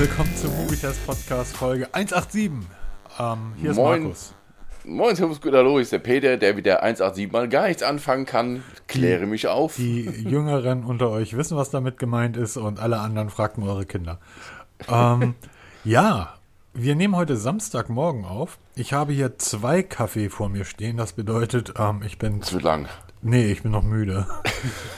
willkommen zum Movietest Podcast Folge 187. Ähm, hier ist Moin. Markus. Moin, Servus, gut, hallo, ist der Peter, der mit der 187 mal gar nichts anfangen kann. Kläre mich auf. Die Jüngeren unter euch wissen, was damit gemeint ist und alle anderen fragten eure Kinder. Ähm, ja, wir nehmen heute Samstagmorgen auf. Ich habe hier zwei Kaffee vor mir stehen. Das bedeutet, ähm, ich bin. Zu lang. Nee, ich bin noch müde.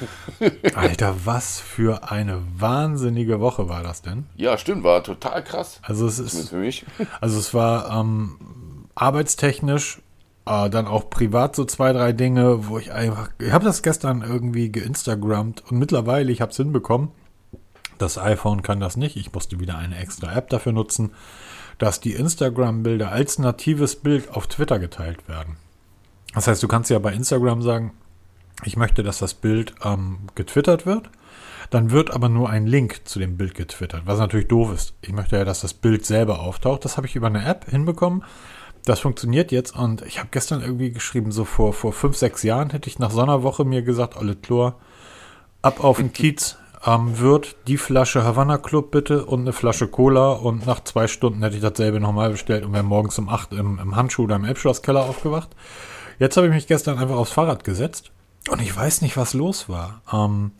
Alter, was für eine wahnsinnige Woche war das denn? Ja, stimmt, war total krass. Also es ist, für mich. also es war ähm, arbeitstechnisch, äh, dann auch privat so zwei, drei Dinge, wo ich einfach, ich habe das gestern irgendwie geinstagrammt und mittlerweile, ich habe es hinbekommen. Das iPhone kann das nicht. Ich musste wieder eine extra App dafür nutzen, dass die Instagram-Bilder als natives Bild auf Twitter geteilt werden. Das heißt, du kannst ja bei Instagram sagen, ich möchte, dass das Bild ähm, getwittert wird. Dann wird aber nur ein Link zu dem Bild getwittert, was natürlich doof ist. Ich möchte ja, dass das Bild selber auftaucht. Das habe ich über eine App hinbekommen. Das funktioniert jetzt und ich habe gestern irgendwie geschrieben, so vor, vor fünf, sechs Jahren hätte ich nach so einer Woche mir gesagt, alle Chlor, ab auf den Kiez, ähm, wird die Flasche Havana Club bitte und eine Flasche Cola und nach zwei Stunden hätte ich dasselbe nochmal bestellt und wäre morgens um acht im, im Handschuh oder im Elbschlosskeller aufgewacht. Jetzt habe ich mich gestern einfach aufs Fahrrad gesetzt und ich weiß nicht, was los war. Ähm,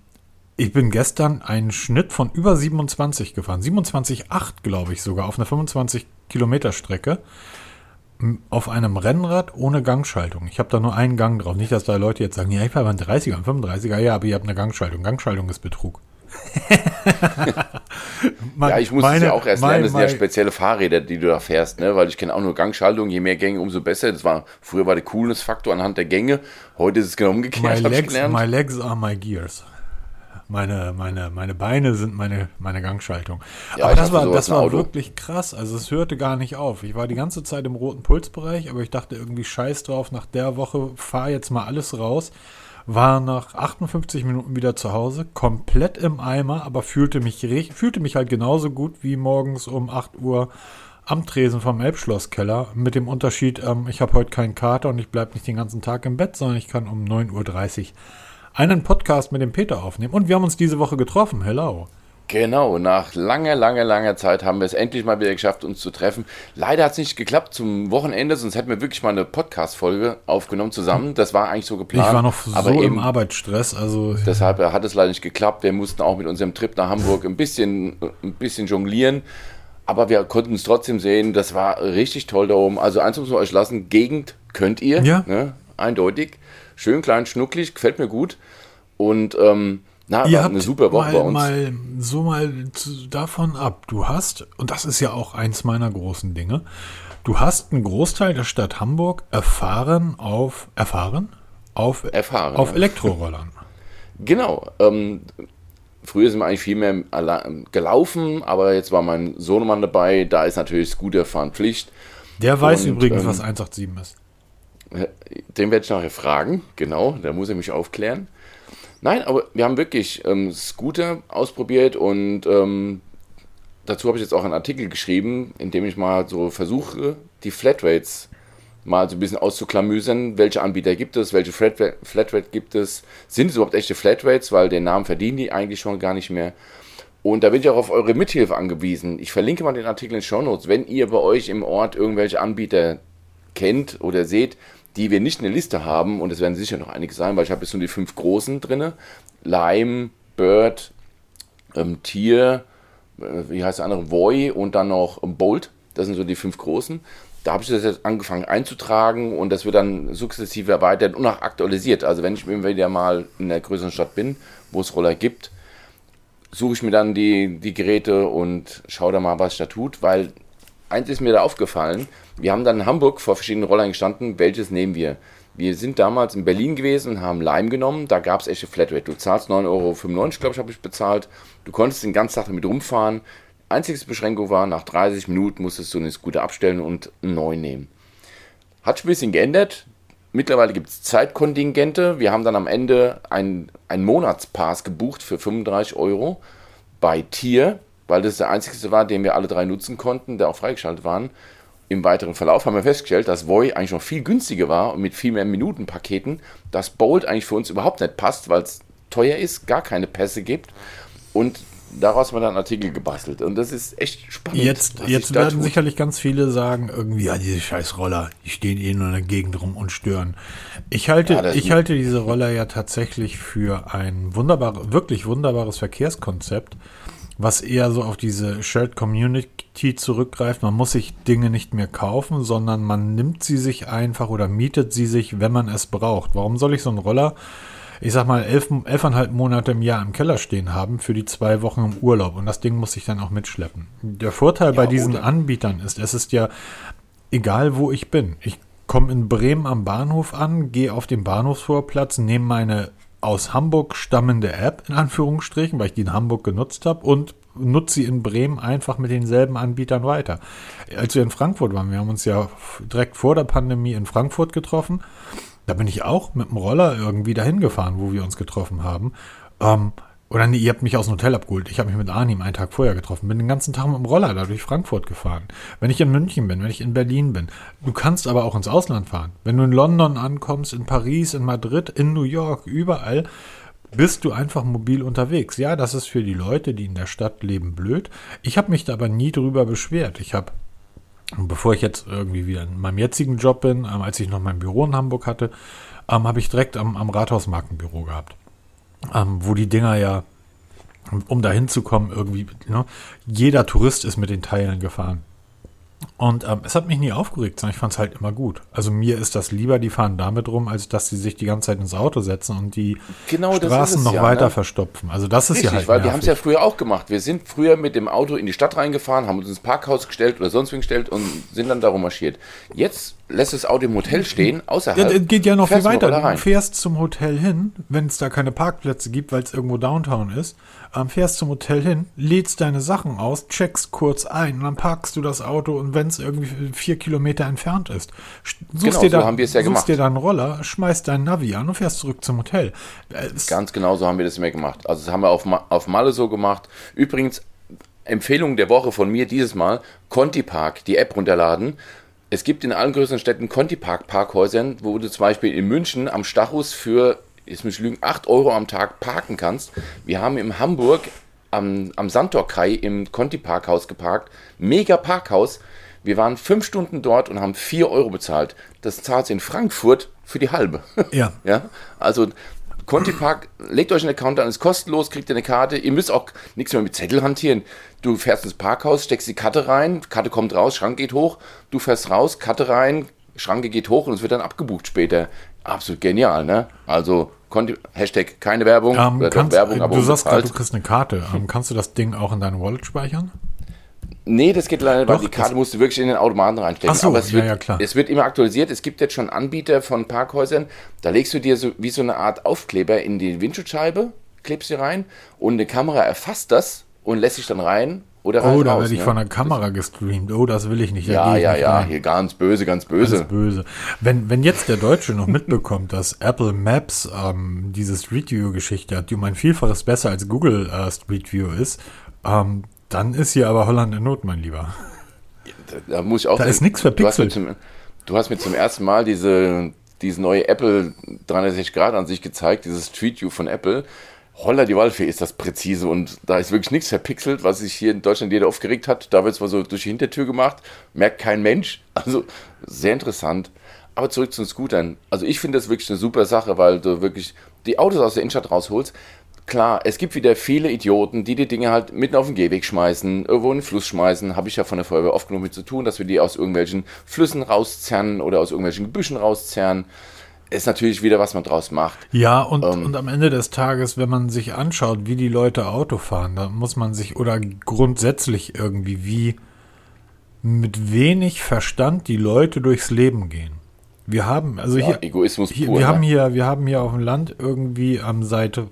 ich bin gestern einen Schnitt von über 27 gefahren. 27,8 glaube ich sogar, auf einer 25 Kilometer Strecke. Auf einem Rennrad ohne Gangschaltung. Ich habe da nur einen Gang drauf. Nicht, dass da Leute jetzt sagen, ja, ich fahre einen 30er, einen 35er. Ja, aber ihr habt eine Gangschaltung. Gangschaltung ist Betrug. Mein- Ja, ich muss es meine- ja auch erst lernen, das sind ja spezielle Fahrräder, die du da fährst, ne? Weil ich kenne auch nur Gangschaltung, je mehr Gänge, umso besser. Das war, früher war der Coolness-Faktor anhand der Gänge, heute ist es genau My umgekehrt, ich legs, my legs are my gears. Meine, meine, meine Beine sind meine, meine Gangschaltung. Ja, aber das war, das war wirklich krass. Also es hörte gar nicht auf. Ich war die ganze Zeit im roten Pulsbereich, aber ich dachte irgendwie scheiß drauf, nach der Woche fahr jetzt mal alles raus. War nach 58 Minuten wieder zu Hause, komplett im Eimer, aber fühlte mich, fühlte mich halt genauso gut wie morgens um 8 Uhr am Tresen vom Elbschlosskeller. Mit dem Unterschied, ähm, ich habe heute keinen Kater und ich bleibe nicht den ganzen Tag im Bett, sondern ich kann um 9.30 Uhr einen Podcast mit dem Peter aufnehmen. Und wir haben uns diese Woche getroffen. Hello. Genau, nach langer, langer, langer Zeit haben wir es endlich mal wieder geschafft, uns zu treffen. Leider hat es nicht geklappt zum Wochenende, sonst hätten wir wirklich mal eine Podcast-Folge aufgenommen zusammen. Das war eigentlich so Ich geplant. war noch so aber im eben Arbeitsstress. Also Deshalb hat es leider nicht geklappt. Wir mussten auch mit unserem Trip nach Hamburg ein bisschen, ein bisschen jonglieren. Aber wir konnten es trotzdem sehen. Das war richtig toll da oben. Also eins muss man euch lassen. Gegend könnt ihr. Ja. Ne? Eindeutig. Schön klein, schnucklig. Gefällt mir gut. Und ähm, na, ihr war habt eine super Woche mal, bei uns. mal so mal davon ab. Du hast, und das ist ja auch eins meiner großen Dinge, du hast einen Großteil der Stadt Hamburg erfahren auf, erfahren? Auf, Erfahren, auf. Elektrorollern. Genau. Ähm, früher sind wir eigentlich viel mehr gelaufen, aber jetzt war mein Sohnemann dabei. Da ist natürlich Scooterfahren Pflicht. Der weiß Und, übrigens, ähm, was 187 ist. Den werde ich nachher fragen, genau, da muss er mich aufklären. Nein, aber wir haben wirklich ähm, Scooter ausprobiert und ähm, dazu habe ich jetzt auch einen Artikel geschrieben, in dem ich mal so versuche, die Flatrates mal so ein bisschen auszuklamüsern. Welche Anbieter gibt es, welche Flatrate, gibt es, sind es überhaupt echte Flatrates, weil den Namen verdienen die eigentlich schon gar nicht mehr. Und da bin ich auch auf eure Mithilfe angewiesen. Ich verlinke mal den Artikel in den Show Notes. Wenn ihr bei euch im Ort irgendwelche Anbieter kennt oder seht, die wir nicht in der Liste haben, und es werden sicher noch einige sein, weil ich habe jetzt nur die fünf großen drin: Lime, Bird, ähm, Tier, äh, wie heißt der andere? Voy und dann noch ähm, Bolt. Das sind so die fünf großen. Da habe ich das jetzt angefangen einzutragen und das wird dann sukzessive erweitert und auch aktualisiert. Also wenn ich wieder mal in einer größeren Stadt bin, wo es Roller gibt, suche ich mir dann die, die Geräte und schaue da mal, was sich da tut, weil eins ist mir da aufgefallen. Wir haben dann in Hamburg vor verschiedenen Rollern gestanden, welches nehmen wir? Wir sind damals in Berlin gewesen und haben Lime genommen. Da gab es echte Flatrate. Du zahlst 9,95 Euro, glaube ich, habe ich bezahlt. Du konntest den ganzen Tag damit rumfahren. Einzige Beschränkung war, nach 30 Minuten musstest du den Scooter abstellen und einen neuen nehmen. Hat sich ein bisschen geändert. Mittlerweile gibt es Zeitkontingente. Wir haben dann am Ende einen Monatspass gebucht für 35 Euro bei Tier, weil das der einzige war, den wir alle drei nutzen konnten, der auch freigeschaltet waren. Im weiteren Verlauf haben wir festgestellt, dass Voy eigentlich noch viel günstiger war und mit viel mehr Minutenpaketen, dass Bolt eigentlich für uns überhaupt nicht passt, weil es teuer ist, gar keine Pässe gibt und daraus haben wir dann einen Artikel gebastelt. Und das ist echt spannend. Jetzt, jetzt werden tut. sicherlich ganz viele sagen, irgendwie, ja, diese scheiß Roller, die stehen eh nur in der Gegend rum und stören. Ich halte, ja, ich halte diese Roller ja tatsächlich für ein wunderbar, wirklich wunderbares Verkehrskonzept, was eher so auf diese Shared Community zurückgreift. Man muss sich Dinge nicht mehr kaufen, sondern man nimmt sie sich einfach oder mietet sie sich, wenn man es braucht. Warum soll ich so einen Roller ich sag mal, elf, elfeinhalb Monate im Jahr im Keller stehen haben für die zwei Wochen im Urlaub. Und das Ding muss ich dann auch mitschleppen. Der Vorteil ja, bei diesen oder? Anbietern ist, es ist ja egal, wo ich bin. Ich komme in Bremen am Bahnhof an, gehe auf den Bahnhofsvorplatz, nehme meine aus Hamburg stammende App, in Anführungsstrichen, weil ich die in Hamburg genutzt habe und nutze sie in Bremen einfach mit denselben Anbietern weiter. Als wir in Frankfurt waren, wir haben uns ja direkt vor der Pandemie in Frankfurt getroffen da bin ich auch mit dem Roller irgendwie dahin gefahren, wo wir uns getroffen haben. Ähm, oder nee, ihr habt mich aus dem Hotel abgeholt. Ich habe mich mit Arnim einen Tag vorher getroffen. Bin den ganzen Tag mit dem Roller da durch Frankfurt gefahren. Wenn ich in München bin, wenn ich in Berlin bin. Du kannst aber auch ins Ausland fahren. Wenn du in London ankommst, in Paris, in Madrid, in New York, überall, bist du einfach mobil unterwegs. Ja, das ist für die Leute, die in der Stadt leben, blöd. Ich habe mich da aber nie drüber beschwert. Ich habe bevor ich jetzt irgendwie wieder in meinem jetzigen Job bin, ähm, als ich noch mein Büro in Hamburg hatte, ähm, habe ich direkt am, am Rathausmarkenbüro gehabt. Ähm, wo die Dinger ja, um da hinzukommen, irgendwie, ne, jeder Tourist ist mit den Teilen gefahren. Und ähm, es hat mich nie aufgeregt, sondern ich fand es halt immer gut. Also mir ist das lieber, die fahren damit rum, als dass sie sich die ganze Zeit ins Auto setzen und die genau, Straßen noch ja, weiter ne? verstopfen. Also das ist Richtig, ja halt. Weil nervig. wir haben es ja früher auch gemacht. Wir sind früher mit dem Auto in die Stadt reingefahren, haben uns ins Parkhaus gestellt oder sonst wie gestellt und sind dann darum marschiert. Jetzt lässt das Auto im Hotel stehen, außerhalb. Ja, geht ja noch viel weiter. Du fährst zum Hotel hin, wenn es da keine Parkplätze gibt, weil es irgendwo Downtown ist ähm, fährst zum Hotel hin, lädst deine Sachen aus, checkst kurz ein und dann parkst du das Auto und wenn es irgendwie vier Kilometer entfernt ist, suchst, genau, dir, so da, haben ja suchst dir dann Roller, schmeißt deinen Navi an und fährst zurück zum Hotel. Es Ganz genau so haben wir das immer gemacht. Also das haben wir auf, auf Malle so gemacht. Übrigens, Empfehlung der Woche von mir dieses Mal, Conti Park, die App runterladen. Es gibt in allen größeren Städten Conti Park Parkhäusern, wo du zum Beispiel in München am Stachus für jetzt muss ich lügen, 8 Euro am Tag parken kannst. Wir haben in Hamburg am, am Sandtorkai im Conti Parkhaus geparkt. Mega Parkhaus. Wir waren fünf Stunden dort und haben 4 Euro bezahlt. Das zahlt in Frankfurt für die halbe. Ja. ja? Also Conti Park, legt euch einen Account an, ist kostenlos, kriegt ihr eine Karte. Ihr müsst auch nichts mehr mit Zettel hantieren. Du fährst ins Parkhaus, steckst die Karte rein, Karte kommt raus, Schrank geht hoch, du fährst raus, Karte rein, Schranke geht hoch und es wird dann abgebucht später. Absolut genial, ne? Also Hashtag keine Werbung. Ähm, kannst, Werbung aber du sagst gerade, du kriegst eine Karte. Ähm, kannst du das Ding auch in deine Wallet speichern? Nee, das geht leider, weil die Karte musst du wirklich in den Automaten reinstecken. Ach so, aber es wird, ja, klar. es wird immer aktualisiert. Es gibt jetzt schon Anbieter von Parkhäusern, da legst du dir so wie so eine Art Aufkleber in die Windschutzscheibe, klebst sie rein und eine Kamera erfasst das und lässt sich dann rein oder oh, da werde ich ne? von der Kamera gestreamt. Oh, das will ich nicht. Ja, ja, ja, rein. hier ganz böse, ganz böse. Ganz böse. Wenn, wenn jetzt der Deutsche noch mitbekommt, dass Apple Maps ähm, diese Street View-Geschichte hat, die um ein Vielfaches besser als Google äh, Street View ist, ähm, dann ist hier aber Holland in Not, mein Lieber. Da, da muss ich auch Da sagen, ist nichts verpixelt. Du hast, zum, du hast mir zum ersten Mal diese, diese neue Apple 360 Grad an sich gezeigt, dieses Street View von Apple. Holla die Waldfee ist das präzise und da ist wirklich nichts verpixelt, was sich hier in Deutschland jeder aufgeregt hat. Da wird zwar so durch die Hintertür gemacht, merkt kein Mensch. Also sehr interessant. Aber zurück zu den Scootern. Also ich finde das wirklich eine super Sache, weil du wirklich die Autos aus der Innenstadt rausholst. Klar, es gibt wieder viele Idioten, die die Dinge halt mitten auf den Gehweg schmeißen, irgendwo in den Fluss schmeißen. Habe ich ja von der Feuerwehr oft genug mit zu tun, dass wir die aus irgendwelchen Flüssen rauszerren oder aus irgendwelchen Gebüschen rauszerren ist natürlich wieder, was man draus macht. Ja, und, ähm, und am Ende des Tages, wenn man sich anschaut, wie die Leute Auto fahren, da muss man sich, oder grundsätzlich irgendwie, wie mit wenig Verstand die Leute durchs Leben gehen. Wir haben, also ja, hier, Egoismus hier, pur, wir ne? haben hier, wir haben hier auf dem Land irgendwie am Seite,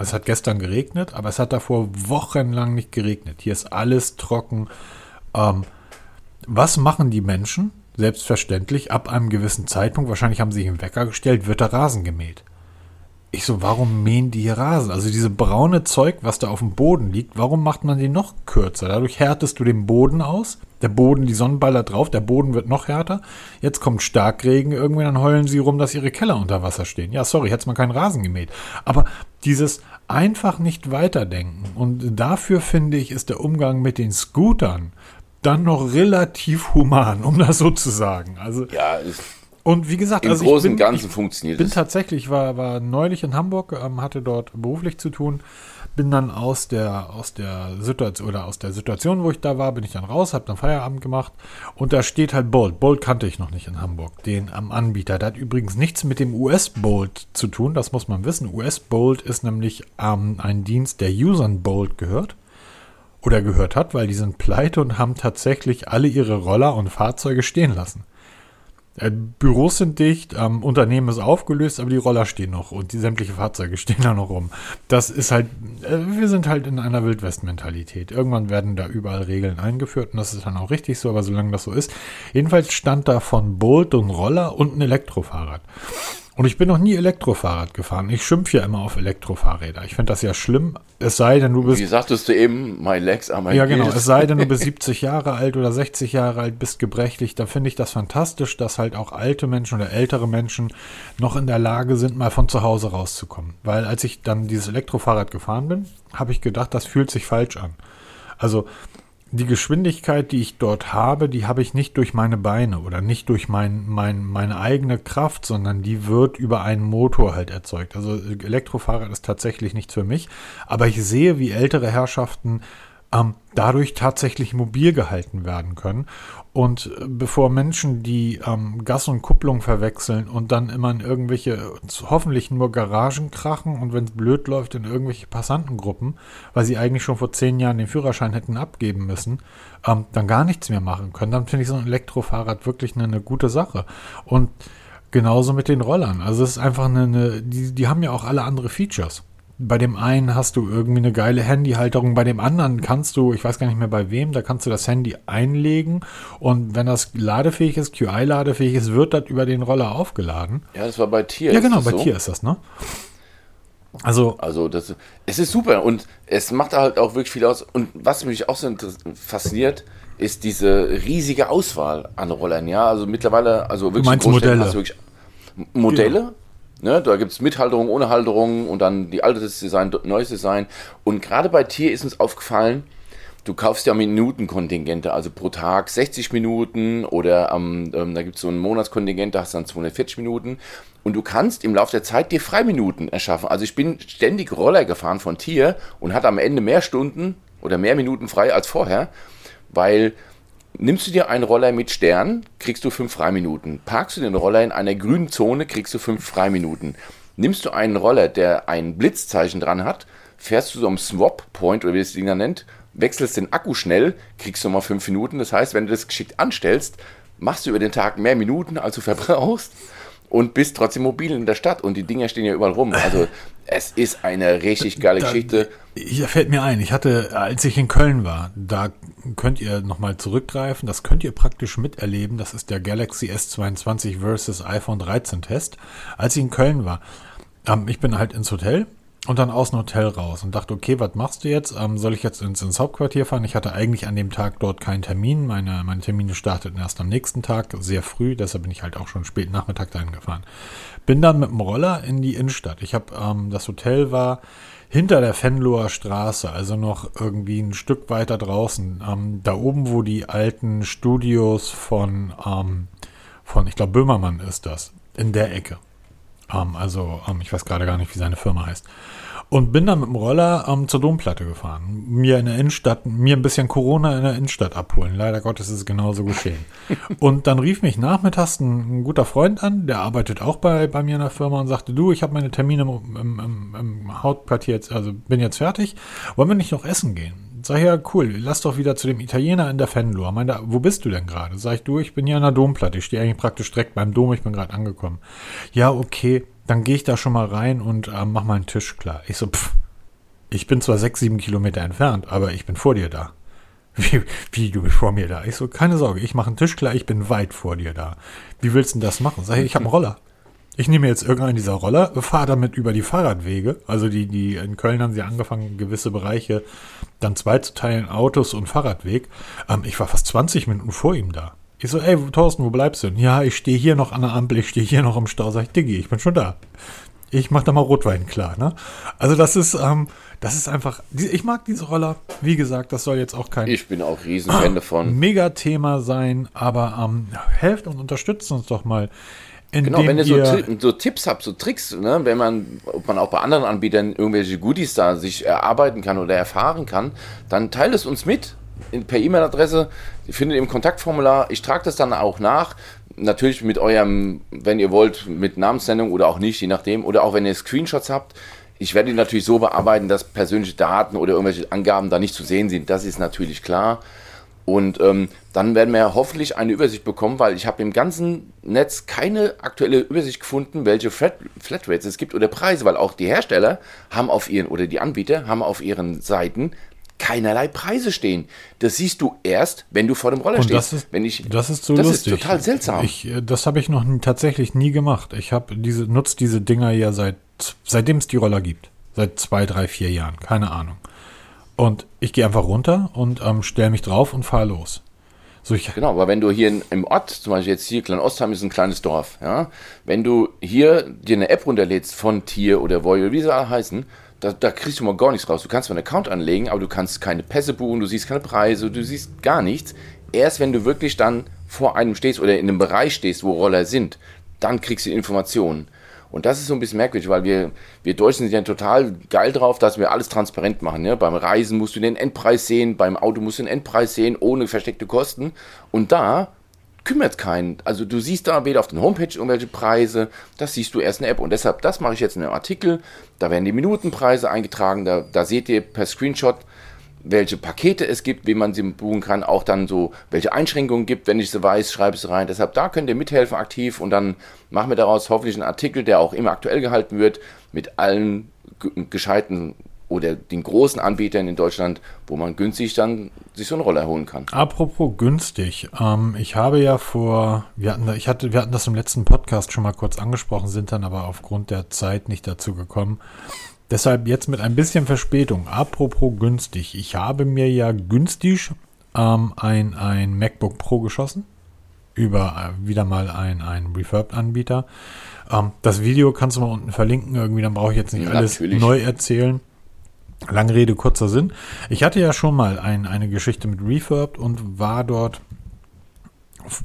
es hat gestern geregnet, aber es hat davor wochenlang nicht geregnet. Hier ist alles trocken. Ähm, was machen die Menschen? Selbstverständlich, ab einem gewissen Zeitpunkt, wahrscheinlich haben sie sich einen Wecker gestellt, wird der Rasen gemäht. Ich so, warum mähen die hier Rasen? Also diese braune Zeug, was da auf dem Boden liegt, warum macht man den noch kürzer? Dadurch härtest du den Boden aus. Der Boden, die Sonnenballer drauf, der Boden wird noch härter. Jetzt kommt Starkregen, irgendwann dann heulen sie rum, dass ihre Keller unter Wasser stehen. Ja, sorry, hätte man keinen Rasen gemäht. Aber dieses einfach nicht weiterdenken. Und dafür finde ich, ist der Umgang mit den Scootern dann noch relativ human, um das so zu sagen. Also, ja, ist und wie gesagt, Im also Großen bin, Ganzen ich funktioniert bin es. tatsächlich, war, war neulich in Hamburg, ähm, hatte dort beruflich zu tun, bin dann aus der, aus der Situation oder aus der Situation, wo ich da war, bin ich dann raus, habe dann Feierabend gemacht und da steht halt Bolt. Bolt kannte ich noch nicht in Hamburg, den am Anbieter. Der hat übrigens nichts mit dem US-Bolt zu tun, das muss man wissen. US-Bolt ist nämlich ähm, ein Dienst, der Usern Bolt gehört oder gehört hat, weil die sind pleite und haben tatsächlich alle ihre Roller und Fahrzeuge stehen lassen. Äh, Büros sind dicht, ähm, Unternehmen ist aufgelöst, aber die Roller stehen noch und die sämtliche Fahrzeuge stehen da noch rum. Das ist halt, äh, wir sind halt in einer Wildwest-Mentalität. Irgendwann werden da überall Regeln eingeführt und das ist dann auch richtig so, aber solange das so ist. Jedenfalls stand da von Bolt und Roller und ein Elektrofahrrad. Und ich bin noch nie Elektrofahrrad gefahren. Ich schimpfe ja immer auf Elektrofahrräder. Ich finde das ja schlimm. Es sei denn, du bist Wie sagtest du eben, my legs are my ja, genau. Es sei denn, du bist 70 Jahre alt oder 60 Jahre alt, bist gebrechlich, dann finde ich das fantastisch, dass halt auch alte Menschen oder ältere Menschen noch in der Lage sind, mal von zu Hause rauszukommen. Weil als ich dann dieses Elektrofahrrad gefahren bin, habe ich gedacht, das fühlt sich falsch an. Also die Geschwindigkeit, die ich dort habe, die habe ich nicht durch meine Beine oder nicht durch mein, mein, meine eigene Kraft, sondern die wird über einen Motor halt erzeugt. Also Elektrofahrrad ist tatsächlich nichts für mich, aber ich sehe, wie ältere Herrschaften ähm, dadurch tatsächlich mobil gehalten werden können. Und äh, bevor Menschen, die ähm, Gas und Kupplung verwechseln und dann immer in irgendwelche, hoffentlich nur Garagen krachen und wenn es blöd läuft, in irgendwelche Passantengruppen, weil sie eigentlich schon vor zehn Jahren den Führerschein hätten abgeben müssen, ähm, dann gar nichts mehr machen können, dann finde ich so ein Elektrofahrrad wirklich eine, eine gute Sache. Und genauso mit den Rollern. Also es ist einfach eine, eine die, die haben ja auch alle andere Features bei dem einen hast du irgendwie eine geile Handyhalterung, bei dem anderen kannst du, ich weiß gar nicht mehr bei wem, da kannst du das Handy einlegen und wenn das ladefähig ist, QI-ladefähig ist, wird das über den Roller aufgeladen. Ja, das war bei Tier. Ja, genau, bei so? Tier ist das, ne? Also, Also das, es ist super und es macht halt auch wirklich viel aus. Und was mich auch so fasziniert, ist diese riesige Auswahl an Rollern. Ja, also mittlerweile, also wirklich meinst in Großstädten Modelle? hast du wirklich Modelle. Ne, da gibt es mit Halterung, ohne Halterung und dann die altes Design, neues Design. Und gerade bei Tier ist uns aufgefallen, du kaufst ja Minutenkontingente, also pro Tag 60 Minuten oder am, ähm, da gibt es so ein Monatskontingent, da hast du dann 240 Minuten. Und du kannst im Laufe der Zeit dir Freiminuten erschaffen. Also ich bin ständig Roller gefahren von Tier und hatte am Ende mehr Stunden oder mehr Minuten frei als vorher, weil nimmst du dir einen Roller mit Stern, kriegst du fünf Freiminuten. Parkst du den Roller in einer grünen Zone, kriegst du fünf Freiminuten. Nimmst du einen Roller, der ein Blitzzeichen dran hat, fährst du so am Swap Point oder wie das Ding da nennt, wechselst den Akku schnell, kriegst du mal fünf Minuten. Das heißt, wenn du das geschickt anstellst, machst du über den Tag mehr Minuten, als du verbrauchst und bist trotzdem mobil in der Stadt und die Dinger stehen ja überall rum. Also es ist eine richtig geile Geschichte. Hier fällt mir ein, ich hatte, als ich in Köln war, da könnt ihr nochmal zurückgreifen, das könnt ihr praktisch miterleben, das ist der Galaxy S22 versus iPhone 13 Test. Als ich in Köln war, ähm, ich bin halt ins Hotel und dann aus dem Hotel raus und dachte, okay, was machst du jetzt? Ähm, soll ich jetzt ins, ins Hauptquartier fahren? Ich hatte eigentlich an dem Tag dort keinen Termin, meine, meine Termine starteten erst am nächsten Tag, sehr früh, deshalb bin ich halt auch schon spät Nachmittag dahin gefahren. Bin dann mit dem Roller in die Innenstadt. Ich habe, ähm, das Hotel war hinter der Venloer Straße, also noch irgendwie ein Stück weiter draußen. Ähm, da oben, wo die alten Studios von, ähm, von ich glaube, Böhmermann ist das, in der Ecke. Ähm, also, ähm, ich weiß gerade gar nicht, wie seine Firma heißt. Und bin dann mit dem Roller ähm, zur Domplatte gefahren. Mir in der Innenstadt, mir ein bisschen Corona in der Innenstadt abholen. Leider Gottes ist es genauso geschehen. und dann rief mich nachmittags ein, ein guter Freund an, der arbeitet auch bei, bei mir in der Firma und sagte, du, ich habe meine Termine im, im, im, im Hauptquartier jetzt, also bin jetzt fertig. Wollen wir nicht noch essen gehen? Sag ich, ja, cool, lass doch wieder zu dem Italiener in der Fenlohr. Meint wo bist du denn gerade? Sag ich, du, ich bin hier an der Domplatte. Ich stehe eigentlich praktisch direkt beim Dom, ich bin gerade angekommen. Ja, okay, dann gehe ich da schon mal rein und äh, mach mal einen Tisch klar. Ich so, pff, ich bin zwar sechs, sieben Kilometer entfernt, aber ich bin vor dir da. Wie, wie du bist vor mir da? Ich so, keine Sorge, ich mache einen Tisch klar, ich bin weit vor dir da. Wie willst du denn das machen? Sag ich, ich habe einen Roller. Ich nehme jetzt irgendeinen dieser Roller, fahre damit über die Fahrradwege. Also die, die in Köln haben sie angefangen, gewisse Bereiche dann zwei zu teilen, Autos und Fahrradweg. Ähm, ich war fast 20 Minuten vor ihm da. Ich so, ey, Thorsten, wo bleibst du denn? Ja, ich stehe hier noch an der Ampel, ich stehe hier noch im Stau. Sag ich, Diggi, ich bin schon da. Ich mach da mal Rotwein klar, ne? Also das ist, ähm, das ist einfach, ich mag diese Roller. Wie gesagt, das soll jetzt auch kein Ich bin auch Riesenfan davon. Mega-Thema sein, aber ähm, helft und unterstützt uns doch mal. Genau, wenn ihr so, so, Tipps habt, so Tricks, ne, wenn man, ob man auch bei anderen Anbietern irgendwelche Goodies da sich erarbeiten kann oder erfahren kann, dann teilt es uns mit per E-Mail-Adresse. Ihr findet im Kontaktformular. Ich trage das dann auch nach. Natürlich mit eurem, wenn ihr wollt, mit Namenssendung oder auch nicht, je nachdem. Oder auch wenn ihr Screenshots habt. Ich werde die natürlich so bearbeiten, dass persönliche Daten oder irgendwelche Angaben da nicht zu sehen sind. Das ist natürlich klar. Und ähm, dann werden wir hoffentlich eine Übersicht bekommen, weil ich habe im ganzen Netz keine aktuelle Übersicht gefunden, welche Flat Flatrates es gibt oder Preise, weil auch die Hersteller haben auf ihren oder die Anbieter haben auf ihren Seiten keinerlei Preise stehen. Das siehst du erst, wenn du vor dem Roller Und stehst. Das ist, wenn ich, das ist so das lustig. ist total seltsam. Ich, äh, das habe ich noch tatsächlich nie gemacht. Ich habe diese nutze diese Dinger ja seit seitdem es die Roller gibt, seit zwei, drei, vier Jahren, keine Ahnung. Und ich gehe einfach runter und ähm, stelle mich drauf und fahre los. So, ich genau, aber wenn du hier in, im Ort, zum Beispiel jetzt hier, Klein Ostheim ist ein kleines Dorf, ja, wenn du hier dir eine App runterlädst von Tier oder Voyo, wie sie alle heißen, da, da, kriegst du mal gar nichts raus. Du kannst zwar einen Account anlegen, aber du kannst keine Pässe buchen, du siehst keine Preise, du siehst gar nichts. Erst wenn du wirklich dann vor einem stehst oder in einem Bereich stehst, wo Roller sind, dann kriegst du Informationen. Und das ist so ein bisschen merkwürdig, weil wir, wir Deutschen sind ja total geil drauf, dass wir alles transparent machen. Ja? Beim Reisen musst du den Endpreis sehen, beim Auto musst du den Endpreis sehen, ohne versteckte Kosten. Und da kümmert keinen. Also du siehst da weder auf der Homepage irgendwelche Preise, das siehst du erst in der App. Und deshalb, das mache ich jetzt in einem Artikel. Da werden die Minutenpreise eingetragen, da, da seht ihr per Screenshot, welche Pakete es gibt, wie man sie buchen kann, auch dann so, welche Einschränkungen gibt. Wenn ich sie weiß, schreibe ich sie rein. Deshalb, da könnt ihr mithelfen aktiv und dann machen wir daraus hoffentlich einen Artikel, der auch immer aktuell gehalten wird, mit allen gescheiten oder den großen Anbietern in Deutschland, wo man günstig dann sich so einen Roller holen kann. Apropos günstig, ähm, ich habe ja vor, wir hatten, ich hatte, wir hatten das im letzten Podcast schon mal kurz angesprochen, sind dann aber aufgrund der Zeit nicht dazu gekommen. Deshalb jetzt mit ein bisschen Verspätung. Apropos günstig. Ich habe mir ja günstig ähm, ein, ein MacBook Pro geschossen. Über äh, wieder mal ein, ein Refurb-Anbieter. Ähm, das Video kannst du mal unten verlinken. Irgendwie, dann brauche ich jetzt nicht alles neu erzählen. Lange Rede, kurzer Sinn. Ich hatte ja schon mal ein, eine Geschichte mit Refurb und war dort auf,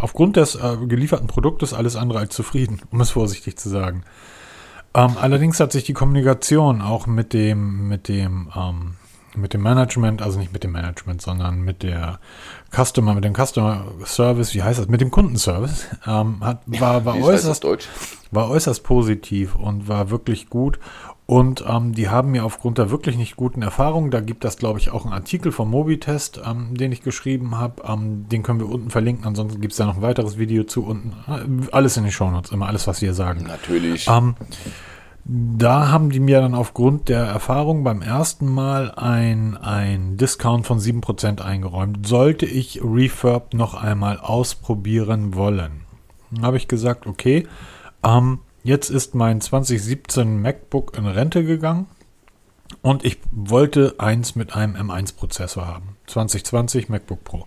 aufgrund des äh, gelieferten Produktes alles andere als zufrieden, um es vorsichtig zu sagen. Ähm, allerdings hat sich die Kommunikation auch mit dem, mit dem, ähm, mit dem Management, also nicht mit dem Management, sondern mit der Customer, mit dem Customer Service, wie heißt das, mit dem Kundenservice, ähm, hat, war, war, äußerst, war äußerst positiv und war wirklich gut. Und ähm, die haben mir aufgrund der wirklich nicht guten Erfahrungen, da gibt das, glaube ich, auch einen Artikel vom Mobitest, ähm, den ich geschrieben habe. Ähm, den können wir unten verlinken. Ansonsten gibt es da noch ein weiteres Video zu unten. Äh, alles in den Shownotes, immer alles, was wir sagen. Natürlich. Ähm, da haben die mir dann aufgrund der Erfahrung beim ersten Mal ein, ein Discount von 7% eingeräumt. Sollte ich Refurb noch einmal ausprobieren wollen? Dann habe ich gesagt, okay, ähm, Jetzt ist mein 2017 MacBook in Rente gegangen und ich wollte eins mit einem M1-Prozessor haben. 2020 MacBook Pro.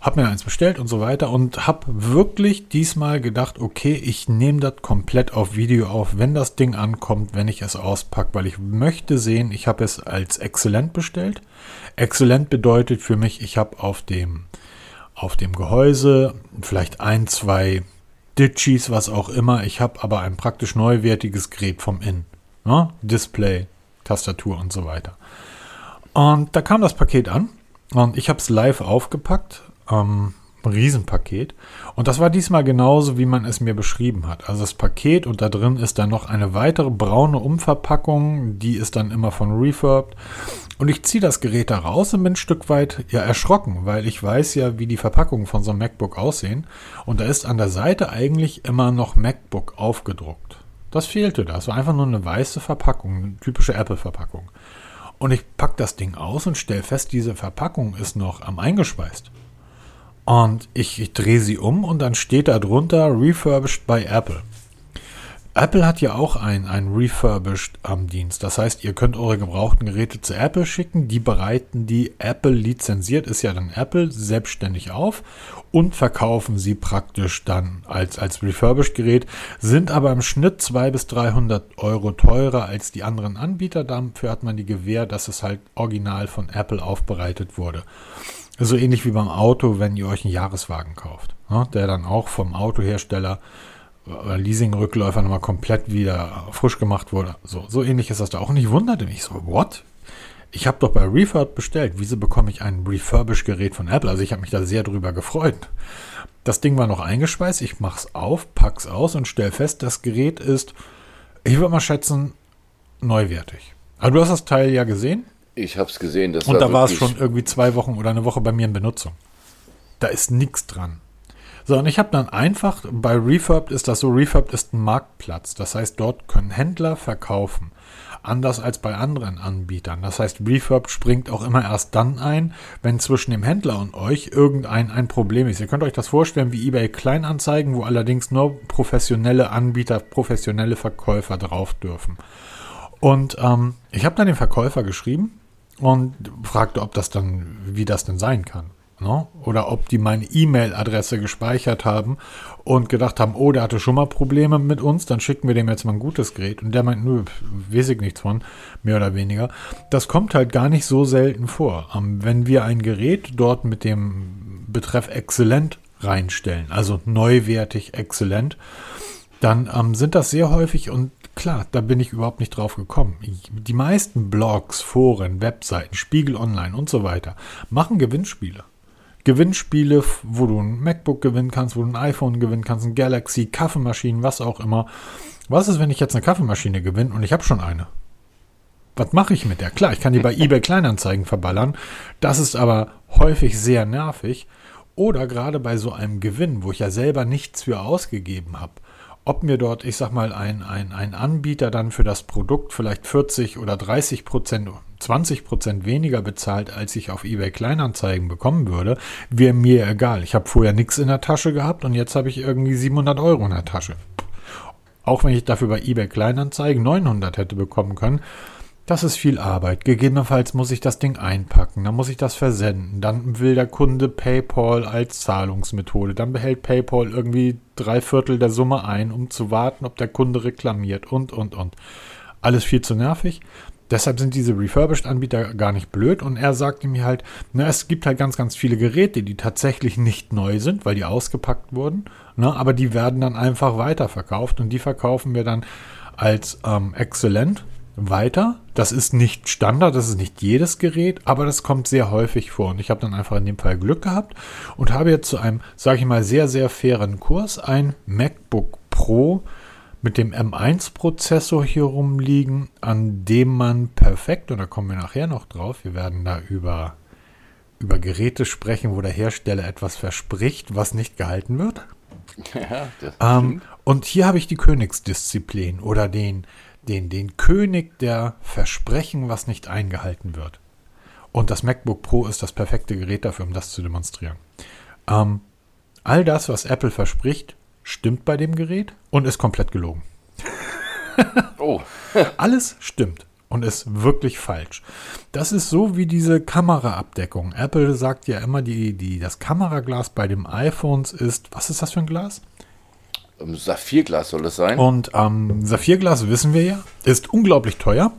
Hab mir eins bestellt und so weiter und hab wirklich diesmal gedacht, okay, ich nehme das komplett auf Video auf, wenn das Ding ankommt, wenn ich es auspacke, weil ich möchte sehen, ich habe es als exzellent bestellt. Exzellent bedeutet für mich, ich habe auf dem auf dem Gehäuse vielleicht ein, zwei Ditchies, was auch immer. Ich habe aber ein praktisch neuwertiges Gerät vom In. Ne? Display, Tastatur und so weiter. Und da kam das Paket an und ich habe es live aufgepackt. Ähm, Riesenpaket. Und das war diesmal genauso, wie man es mir beschrieben hat. Also das Paket und da drin ist dann noch eine weitere braune Umverpackung, die ist dann immer von Refurbed. Und ich ziehe das Gerät da raus und bin ein Stück weit ja erschrocken, weil ich weiß ja, wie die Verpackungen von so einem MacBook aussehen. Und da ist an der Seite eigentlich immer noch MacBook aufgedruckt. Das fehlte da. Es war einfach nur eine weiße Verpackung, eine typische Apple-Verpackung. Und ich packe das Ding aus und stelle fest, diese Verpackung ist noch am eingeschweißt. Und ich, ich drehe sie um und dann steht da drunter Refurbished by Apple. Apple hat ja auch ein, ein Refurbished am Dienst. Das heißt, ihr könnt eure gebrauchten Geräte zu Apple schicken. Die bereiten die Apple lizenziert, ist ja dann Apple, selbstständig auf und verkaufen sie praktisch dann als, als Refurbished Gerät, sind aber im Schnitt 200 bis 300 Euro teurer als die anderen Anbieter. Dafür hat man die Gewähr, dass es halt original von Apple aufbereitet wurde. So ähnlich wie beim Auto, wenn ihr euch einen Jahreswagen kauft, ne, der dann auch vom Autohersteller oder Leasing-Rückläufer nochmal komplett wieder frisch gemacht wurde. So, so ähnlich ist das da auch. Und ich wunderte mich so, what? Ich habe doch bei Refurb bestellt. Wieso bekomme ich ein Refurbish-Gerät von Apple? Also ich habe mich da sehr drüber gefreut. Das Ding war noch eingespeist. Ich mach's auf, pack's aus und stell fest, das Gerät ist, ich würde mal schätzen, neuwertig. Also du hast das Teil ja gesehen. Ich habe es gesehen. Das und war da war es schon irgendwie zwei Wochen oder eine Woche bei mir in Benutzung. Da ist nichts dran. So, und ich habe dann einfach, bei Refurb ist das so, Refurb ist ein Marktplatz. Das heißt, dort können Händler verkaufen. Anders als bei anderen Anbietern. Das heißt, Refurb springt auch immer erst dann ein, wenn zwischen dem Händler und euch irgendein ein Problem ist. Ihr könnt euch das vorstellen wie eBay Kleinanzeigen, wo allerdings nur professionelle Anbieter, professionelle Verkäufer drauf dürfen. Und ähm, ich habe dann den Verkäufer geschrieben und fragte, ob das dann, wie das denn sein kann. Ne? Oder ob die meine E-Mail-Adresse gespeichert haben und gedacht haben, oh, der hatte schon mal Probleme mit uns, dann schicken wir dem jetzt mal ein gutes Gerät. Und der meint, nö, weiß ich nichts von, mehr oder weniger. Das kommt halt gar nicht so selten vor. Ähm, wenn wir ein Gerät dort mit dem Betreff exzellent reinstellen, also neuwertig exzellent, dann ähm, sind das sehr häufig und klar, da bin ich überhaupt nicht drauf gekommen. Die meisten Blogs, Foren, Webseiten, Spiegel Online und so weiter machen Gewinnspiele. Gewinnspiele, wo du ein MacBook gewinnen kannst, wo du ein iPhone gewinnen kannst, ein Galaxy, Kaffeemaschinen, was auch immer. Was ist, wenn ich jetzt eine Kaffeemaschine gewinne und ich habe schon eine? Was mache ich mit der? Klar, ich kann die bei eBay Kleinanzeigen verballern. Das ist aber häufig sehr nervig. Oder gerade bei so einem Gewinn, wo ich ja selber nichts für ausgegeben habe ob mir dort, ich sag mal, ein, ein, ein Anbieter dann für das Produkt vielleicht 40 oder 30 Prozent, 20 Prozent weniger bezahlt, als ich auf eBay Kleinanzeigen bekommen würde, wäre mir egal. Ich habe vorher nichts in der Tasche gehabt und jetzt habe ich irgendwie 700 Euro in der Tasche. Auch wenn ich dafür bei eBay Kleinanzeigen 900 hätte bekommen können, das ist viel Arbeit. Gegebenenfalls muss ich das Ding einpacken, dann muss ich das versenden, dann will der Kunde PayPal als Zahlungsmethode, dann behält PayPal irgendwie drei Viertel der Summe ein, um zu warten, ob der Kunde reklamiert und, und, und. Alles viel zu nervig. Deshalb sind diese Refurbished-Anbieter gar nicht blöd und er sagte mir halt, na, es gibt halt ganz, ganz viele Geräte, die tatsächlich nicht neu sind, weil die ausgepackt wurden, ne, aber die werden dann einfach weiterverkauft und die verkaufen wir dann als ähm, exzellent weiter. Das ist nicht Standard, das ist nicht jedes Gerät, aber das kommt sehr häufig vor. Und ich habe dann einfach in dem Fall Glück gehabt und habe jetzt zu einem, sage ich mal, sehr, sehr fairen Kurs ein MacBook Pro mit dem M1-Prozessor hier rumliegen, an dem man perfekt, und da kommen wir nachher noch drauf, wir werden da über, über Geräte sprechen, wo der Hersteller etwas verspricht, was nicht gehalten wird. Ja, ähm, und hier habe ich die Königsdisziplin oder den, den, den König der Versprechen, was nicht eingehalten wird. Und das MacBook Pro ist das perfekte Gerät dafür, um das zu demonstrieren. Ähm, all das, was Apple verspricht, stimmt bei dem Gerät und ist komplett gelogen. oh. Alles stimmt und ist wirklich falsch. Das ist so wie diese Kameraabdeckung. Apple sagt ja immer, die, die, das Kameraglas bei dem iPhones ist, was ist das für ein Glas? Saphirglas soll es sein. Und ähm, Saphirglas wissen wir ja, ist unglaublich teuer.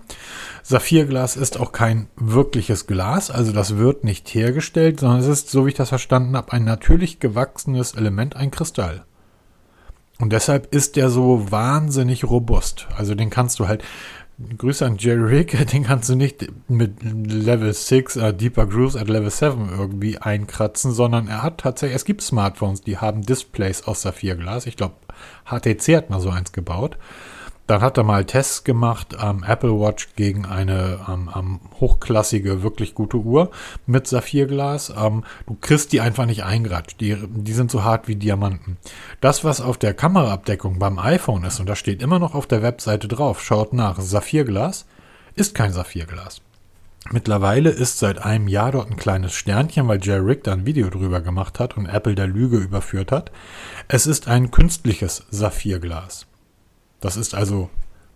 Saphirglas ist auch kein wirkliches Glas, also das wird nicht hergestellt, sondern es ist, so wie ich das verstanden habe, ein natürlich gewachsenes Element, ein Kristall. Und deshalb ist der so wahnsinnig robust. Also den kannst du halt, Grüße an Jerry Rick, den kannst du nicht mit Level 6, uh, Deeper Grooves at Level 7 irgendwie einkratzen, sondern er hat tatsächlich, es gibt Smartphones, die haben Displays aus Saphirglas. Ich glaube, HTC hat mal so eins gebaut. Dann hat er mal Tests gemacht am Apple Watch gegen eine ähm, hochklassige, wirklich gute Uhr mit Saphirglas. Ähm, du kriegst die einfach nicht eingeratscht. Die, die sind so hart wie Diamanten. Das, was auf der Kameraabdeckung beim iPhone ist, und das steht immer noch auf der Webseite drauf, schaut nach, Saphirglas, ist kein Saphirglas. Mittlerweile ist seit einem Jahr dort ein kleines Sternchen, weil Jerry Rick da ein Video drüber gemacht hat und Apple der Lüge überführt hat. Es ist ein künstliches Saphirglas. Das ist also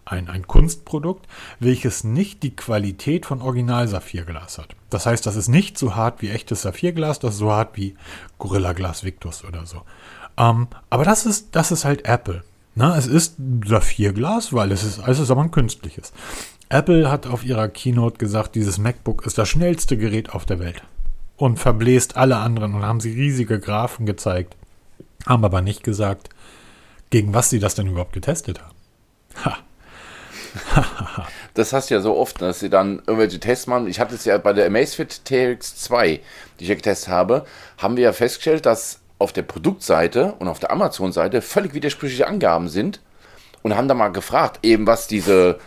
ein, ein Kunstprodukt, welches nicht die Qualität von Original-Saphirglas hat. Das heißt, das ist nicht so hart wie echtes Saphirglas, das ist so hart wie Gorilla Glas Victus oder so. Ähm, aber das ist, das ist halt Apple. Na, es ist Saphirglas, weil es ist, es ist aber ein künstliches. Apple hat auf ihrer Keynote gesagt, dieses MacBook ist das schnellste Gerät auf der Welt. Und verbläst alle anderen und haben sie riesige Graphen gezeigt. Haben aber nicht gesagt, gegen was sie das denn überhaupt getestet haben. Das hast du ja so oft, dass sie dann irgendwelche Tests machen. Ich hatte es ja bei der Amazfit TX2, die ich ja getestet habe, haben wir ja festgestellt, dass auf der Produktseite und auf der Amazon-Seite völlig widersprüchliche Angaben sind und haben da mal gefragt, eben was diese,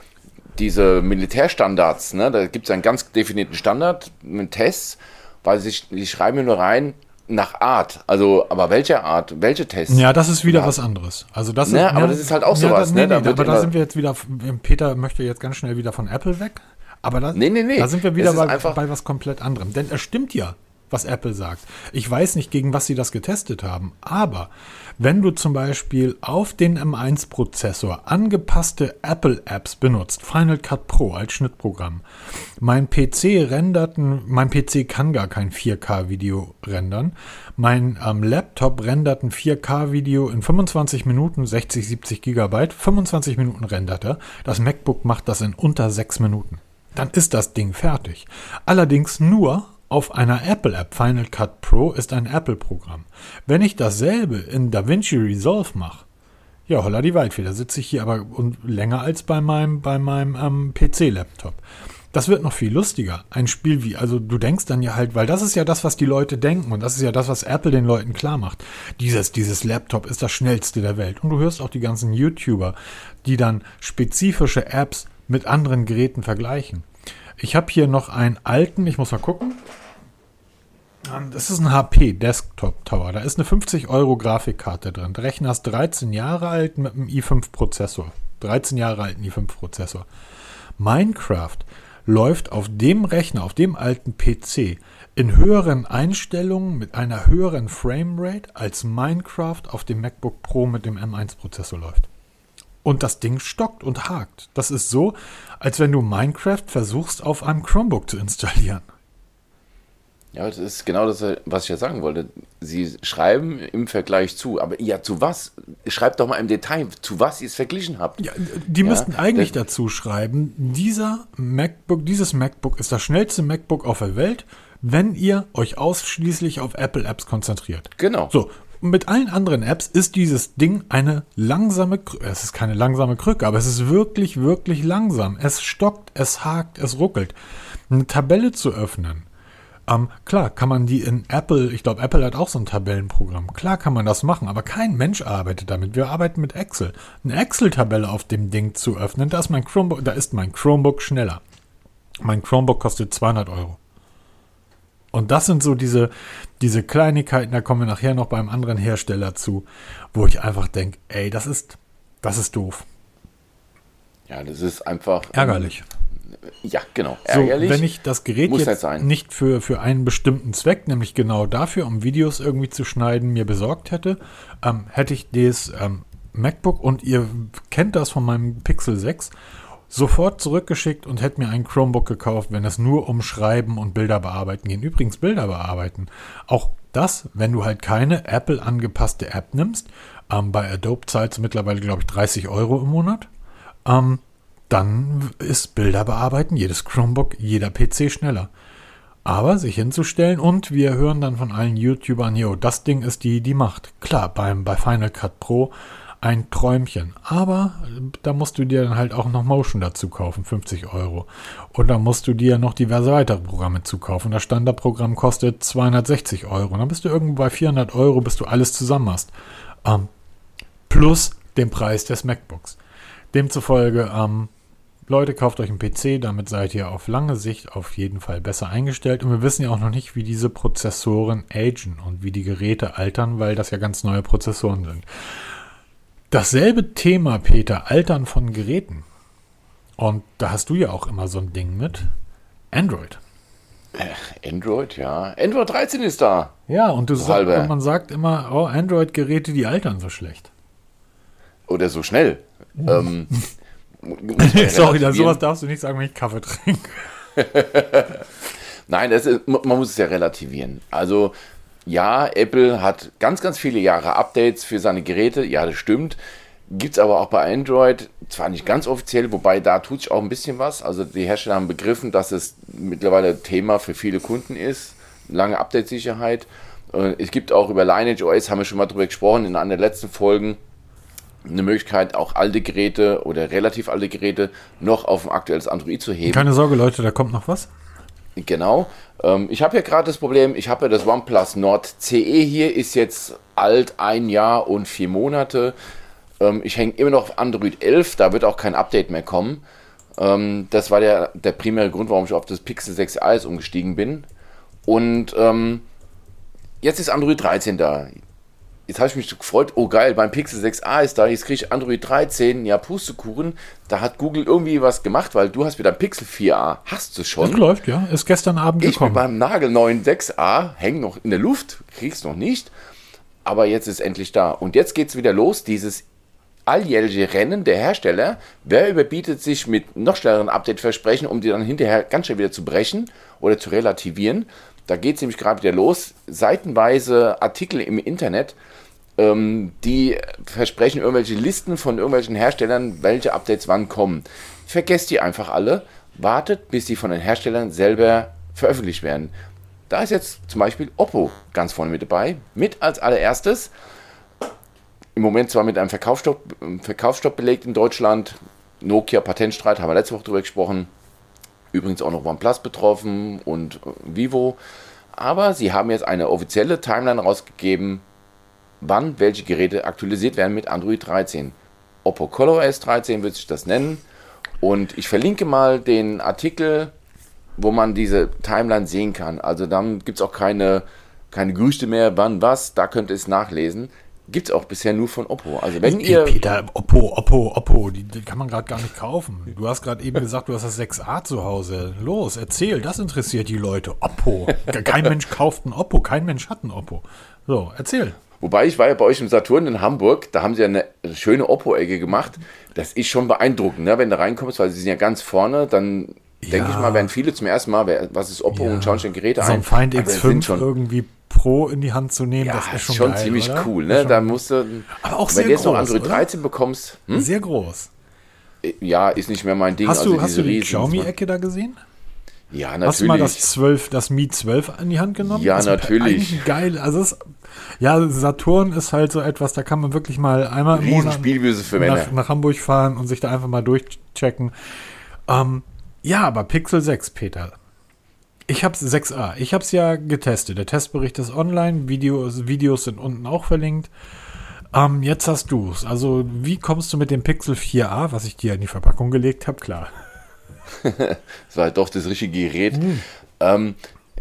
diese Militärstandards, ne, da gibt es einen ganz definierten Standard mit Tests, weil sie, die schreiben nur rein, nach Art. Also, aber welche Art? Welche Tests? Ja, das ist wieder ja. was anderes. Also das ne, ist, aber ja, das ist halt auch sowas. Ja, das, nee, ne? nee, aber da sind wir jetzt wieder. Peter möchte jetzt ganz schnell wieder von Apple weg. Aber da, nee, nee, nee. da sind wir wieder bei, bei was komplett anderem. Denn es stimmt ja was Apple sagt. Ich weiß nicht, gegen was sie das getestet haben, aber wenn du zum Beispiel auf den M1-Prozessor angepasste Apple-Apps benutzt, Final Cut Pro als Schnittprogramm, mein PC rendert, mein PC kann gar kein 4K-Video rendern, mein ähm, Laptop rendert ein 4K-Video in 25 Minuten, 60, 70 Gigabyte, 25 Minuten rendert er, das MacBook macht das in unter 6 Minuten. Dann ist das Ding fertig. Allerdings nur auf einer Apple-App Final Cut Pro ist ein Apple-Programm. Wenn ich dasselbe in DaVinci Resolve mache, ja, holla die Waldfeder, sitze ich hier aber länger als bei meinem, bei meinem ähm, PC-Laptop. Das wird noch viel lustiger. Ein Spiel wie, also du denkst dann ja halt, weil das ist ja das, was die Leute denken und das ist ja das, was Apple den Leuten klar macht. Dieses, dieses Laptop ist das schnellste der Welt. Und du hörst auch die ganzen YouTuber, die dann spezifische Apps mit anderen Geräten vergleichen. Ich habe hier noch einen alten, ich muss mal gucken. Das ist ein HP Desktop Tower. Da ist eine 50 Euro Grafikkarte drin. Der Rechner ist 13 Jahre alt mit einem i5 Prozessor. 13 Jahre alten i5 Prozessor. Minecraft läuft auf dem Rechner, auf dem alten PC, in höheren Einstellungen mit einer höheren Framerate als Minecraft auf dem MacBook Pro mit dem M1 Prozessor läuft. Und das Ding stockt und hakt. Das ist so, als wenn du Minecraft versuchst auf einem Chromebook zu installieren. Ja, das ist genau das, was ich ja sagen wollte. Sie schreiben im Vergleich zu, aber ja, zu was? Schreibt doch mal im Detail, zu was ihr es verglichen habt. Ja, die ja, müssten eigentlich dazu schreiben, dieser MacBook, dieses MacBook ist das schnellste MacBook auf der Welt, wenn ihr euch ausschließlich auf Apple-Apps konzentriert. Genau. So, mit allen anderen Apps ist dieses Ding eine langsame, Krücke. es ist keine langsame Krücke, aber es ist wirklich, wirklich langsam. Es stockt, es hakt, es ruckelt. Eine Tabelle zu öffnen. Ähm, klar, kann man die in Apple, ich glaube, Apple hat auch so ein Tabellenprogramm. Klar kann man das machen, aber kein Mensch arbeitet damit. Wir arbeiten mit Excel. Eine Excel-Tabelle auf dem Ding zu öffnen, da ist mein Chromebook, da ist mein Chromebook schneller. Mein Chromebook kostet 200 Euro. Und das sind so diese, diese Kleinigkeiten, da kommen wir nachher noch beim anderen Hersteller zu, wo ich einfach denke, ey, das ist, das ist doof. Ja, das ist einfach ähm, ärgerlich. Ja, genau. Ärgerlich. So, wenn ich das Gerät Muss jetzt nicht für, für einen bestimmten Zweck, nämlich genau dafür, um Videos irgendwie zu schneiden, mir besorgt hätte, ähm, hätte ich das ähm, MacBook und ihr kennt das von meinem Pixel 6 sofort zurückgeschickt und hätte mir ein Chromebook gekauft, wenn es nur um Schreiben und Bilder bearbeiten geht. Übrigens Bilder bearbeiten. Auch das, wenn du halt keine Apple angepasste App nimmst, ähm, bei Adobe zahlst du mittlerweile, glaube ich, 30 Euro im Monat, ähm, dann ist Bilder bearbeiten jedes Chromebook, jeder PC schneller. Aber sich hinzustellen und wir hören dann von allen YouTubern, jo, das Ding ist die, die Macht. Klar, beim, bei Final Cut Pro ein Träumchen. Aber da musst du dir dann halt auch noch Motion dazu kaufen, 50 Euro. Und dann musst du dir noch diverse weitere Programme zukaufen. Das Standardprogramm kostet 260 Euro. Und dann bist du irgendwo bei 400 Euro, bis du alles zusammen hast. Ähm, plus den Preis des MacBooks. Demzufolge, ähm, Leute, kauft euch einen PC, damit seid ihr auf lange Sicht auf jeden Fall besser eingestellt. Und wir wissen ja auch noch nicht, wie diese Prozessoren agen und wie die Geräte altern, weil das ja ganz neue Prozessoren sind. Dasselbe Thema, Peter, Altern von Geräten. Und da hast du ja auch immer so ein Ding mit. Android. Android, ja. Android 13 ist da. Ja, und, du sag, und man sagt immer, oh, Android-Geräte, die altern so schlecht. oder so schnell. ähm, Sorry, dann sowas darfst du nicht sagen, wenn ich Kaffee trinke. Nein, ist, man muss es ja relativieren. Also ja, Apple hat ganz, ganz viele Jahre Updates für seine Geräte. Ja, das stimmt. Gibt es aber auch bei Android, zwar nicht ganz offiziell, wobei da tut sich auch ein bisschen was. Also die Hersteller haben begriffen, dass es mittlerweile Thema für viele Kunden ist. Lange Update-Sicherheit. Es gibt auch über Lineage OS, haben wir schon mal drüber gesprochen in einer der letzten Folgen, eine Möglichkeit, auch alte Geräte oder relativ alte Geräte noch auf ein aktuelles Android zu heben. Keine Sorge, Leute, da kommt noch was. Genau. Ähm, ich habe ja gerade das Problem, ich habe ja das OnePlus Nord CE hier, ist jetzt alt, ein Jahr und vier Monate. Ähm, ich hänge immer noch auf Android 11, da wird auch kein Update mehr kommen. Ähm, das war der, der primäre Grund, warum ich auf das Pixel 6a umgestiegen bin. Und ähm, jetzt ist Android 13 da. Jetzt habe ich mich gefreut, oh geil, mein Pixel 6a ist da, jetzt kriege ich Android 13, ja Pustekuchen. Da hat Google irgendwie was gemacht, weil du hast wieder ein Pixel 4a. Hast du schon? Das läuft, ja. Ist gestern Abend ich gekommen. Ich beim nagelneuen 6a, hängt noch in der Luft, krieg's noch nicht. Aber jetzt ist endlich da. Und jetzt geht es wieder los, dieses alljährliche Rennen der Hersteller. Wer überbietet sich mit noch schnelleren Update-Versprechen, um die dann hinterher ganz schnell wieder zu brechen oder zu relativieren? Da geht es nämlich gerade wieder los. Seitenweise Artikel im Internet, ähm, die versprechen irgendwelche Listen von irgendwelchen Herstellern, welche Updates wann kommen. Vergesst die einfach alle. Wartet, bis die von den Herstellern selber veröffentlicht werden. Da ist jetzt zum Beispiel Oppo ganz vorne mit dabei. Mit als allererstes. Im Moment zwar mit einem Verkaufsstopp, Verkaufsstopp belegt in Deutschland. Nokia Patentstreit, haben wir letzte Woche drüber gesprochen. Übrigens auch noch OnePlus betroffen und äh, Vivo. Aber sie haben jetzt eine offizielle Timeline rausgegeben, wann welche Geräte aktualisiert werden mit Android 13. Oppo ColorOS 13 wird sich das nennen. Und ich verlinke mal den Artikel, wo man diese Timeline sehen kann. Also dann gibt es auch keine, keine Gerüchte mehr, wann was. Da könnt ihr es nachlesen. Gibt es auch bisher nur von Oppo. Also wenn ihr. Peter, Oppo, Oppo, Oppo, die, die kann man gerade gar nicht kaufen. Du hast gerade eben gesagt, du hast das 6a zu Hause. Los, erzähl, das interessiert die Leute. Oppo. Kein Mensch kauft ein Oppo, kein Mensch hat ein Oppo. So, erzähl. Wobei ich war ja bei euch im Saturn in Hamburg, da haben sie ja eine schöne Oppo-Ecke gemacht. Das ist schon beeindruckend, ne? wenn du reinkommst, weil sie sind ja ganz vorne, dann ja. denke ich mal, werden viele zum ersten Mal, was ist Oppo ja. und schauen sich Geräte so ein ein. Find X5 irgendwie Pro in die Hand zu nehmen, ja, das ist schon, schon geil, ziemlich oder? cool. Ne? Da musst du, aber auch wenn du jetzt noch Android 13 oder? bekommst. Hm? Sehr groß. Ja, ist nicht mehr mein Ding. Hast du, also hast du die Xiaomi-Ecke da gesehen? Ja, natürlich. Hast du mal das 12, das Mi 12 in die Hand genommen? Ja, also natürlich. Geil. Also es, ja, Saturn ist halt so etwas, da kann man wirklich mal einmal im Monat für Männer. Nach, nach, Hamburg fahren und sich da einfach mal durchchecken. Ähm, ja, aber Pixel 6, Peter. Ich habe 6a. Ich habe es ja getestet. Der Testbericht ist online. Videos, Videos sind unten auch verlinkt. Ähm, jetzt hast du es. Also, wie kommst du mit dem Pixel 4a, was ich dir in die Verpackung gelegt habe, klar? Das war halt doch das richtige Gerät. Mhm. Ähm,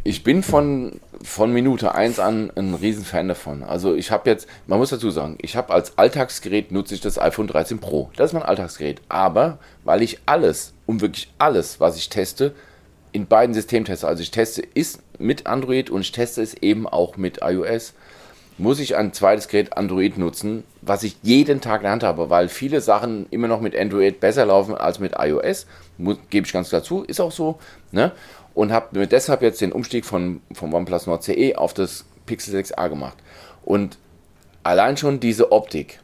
ich bin von, von Minute 1 an ein Riesenfan davon. Also ich habe jetzt, man muss dazu sagen, ich habe als Alltagsgerät nutze ich das iPhone 13 Pro. Das ist mein Alltagsgerät. Aber weil ich alles, um wirklich alles, was ich teste, in beiden Systemen teste, also ich teste es mit Android und ich teste es eben auch mit iOS, muss ich ein zweites Gerät Android nutzen, was ich jeden Tag in der Hand habe, weil viele Sachen immer noch mit Android besser laufen als mit iOS. Gebe ich ganz dazu, ist auch so. Ne? Und habe mir deshalb jetzt den Umstieg von, vom OnePlus Nord CE auf das Pixel 6a gemacht. Und allein schon diese Optik.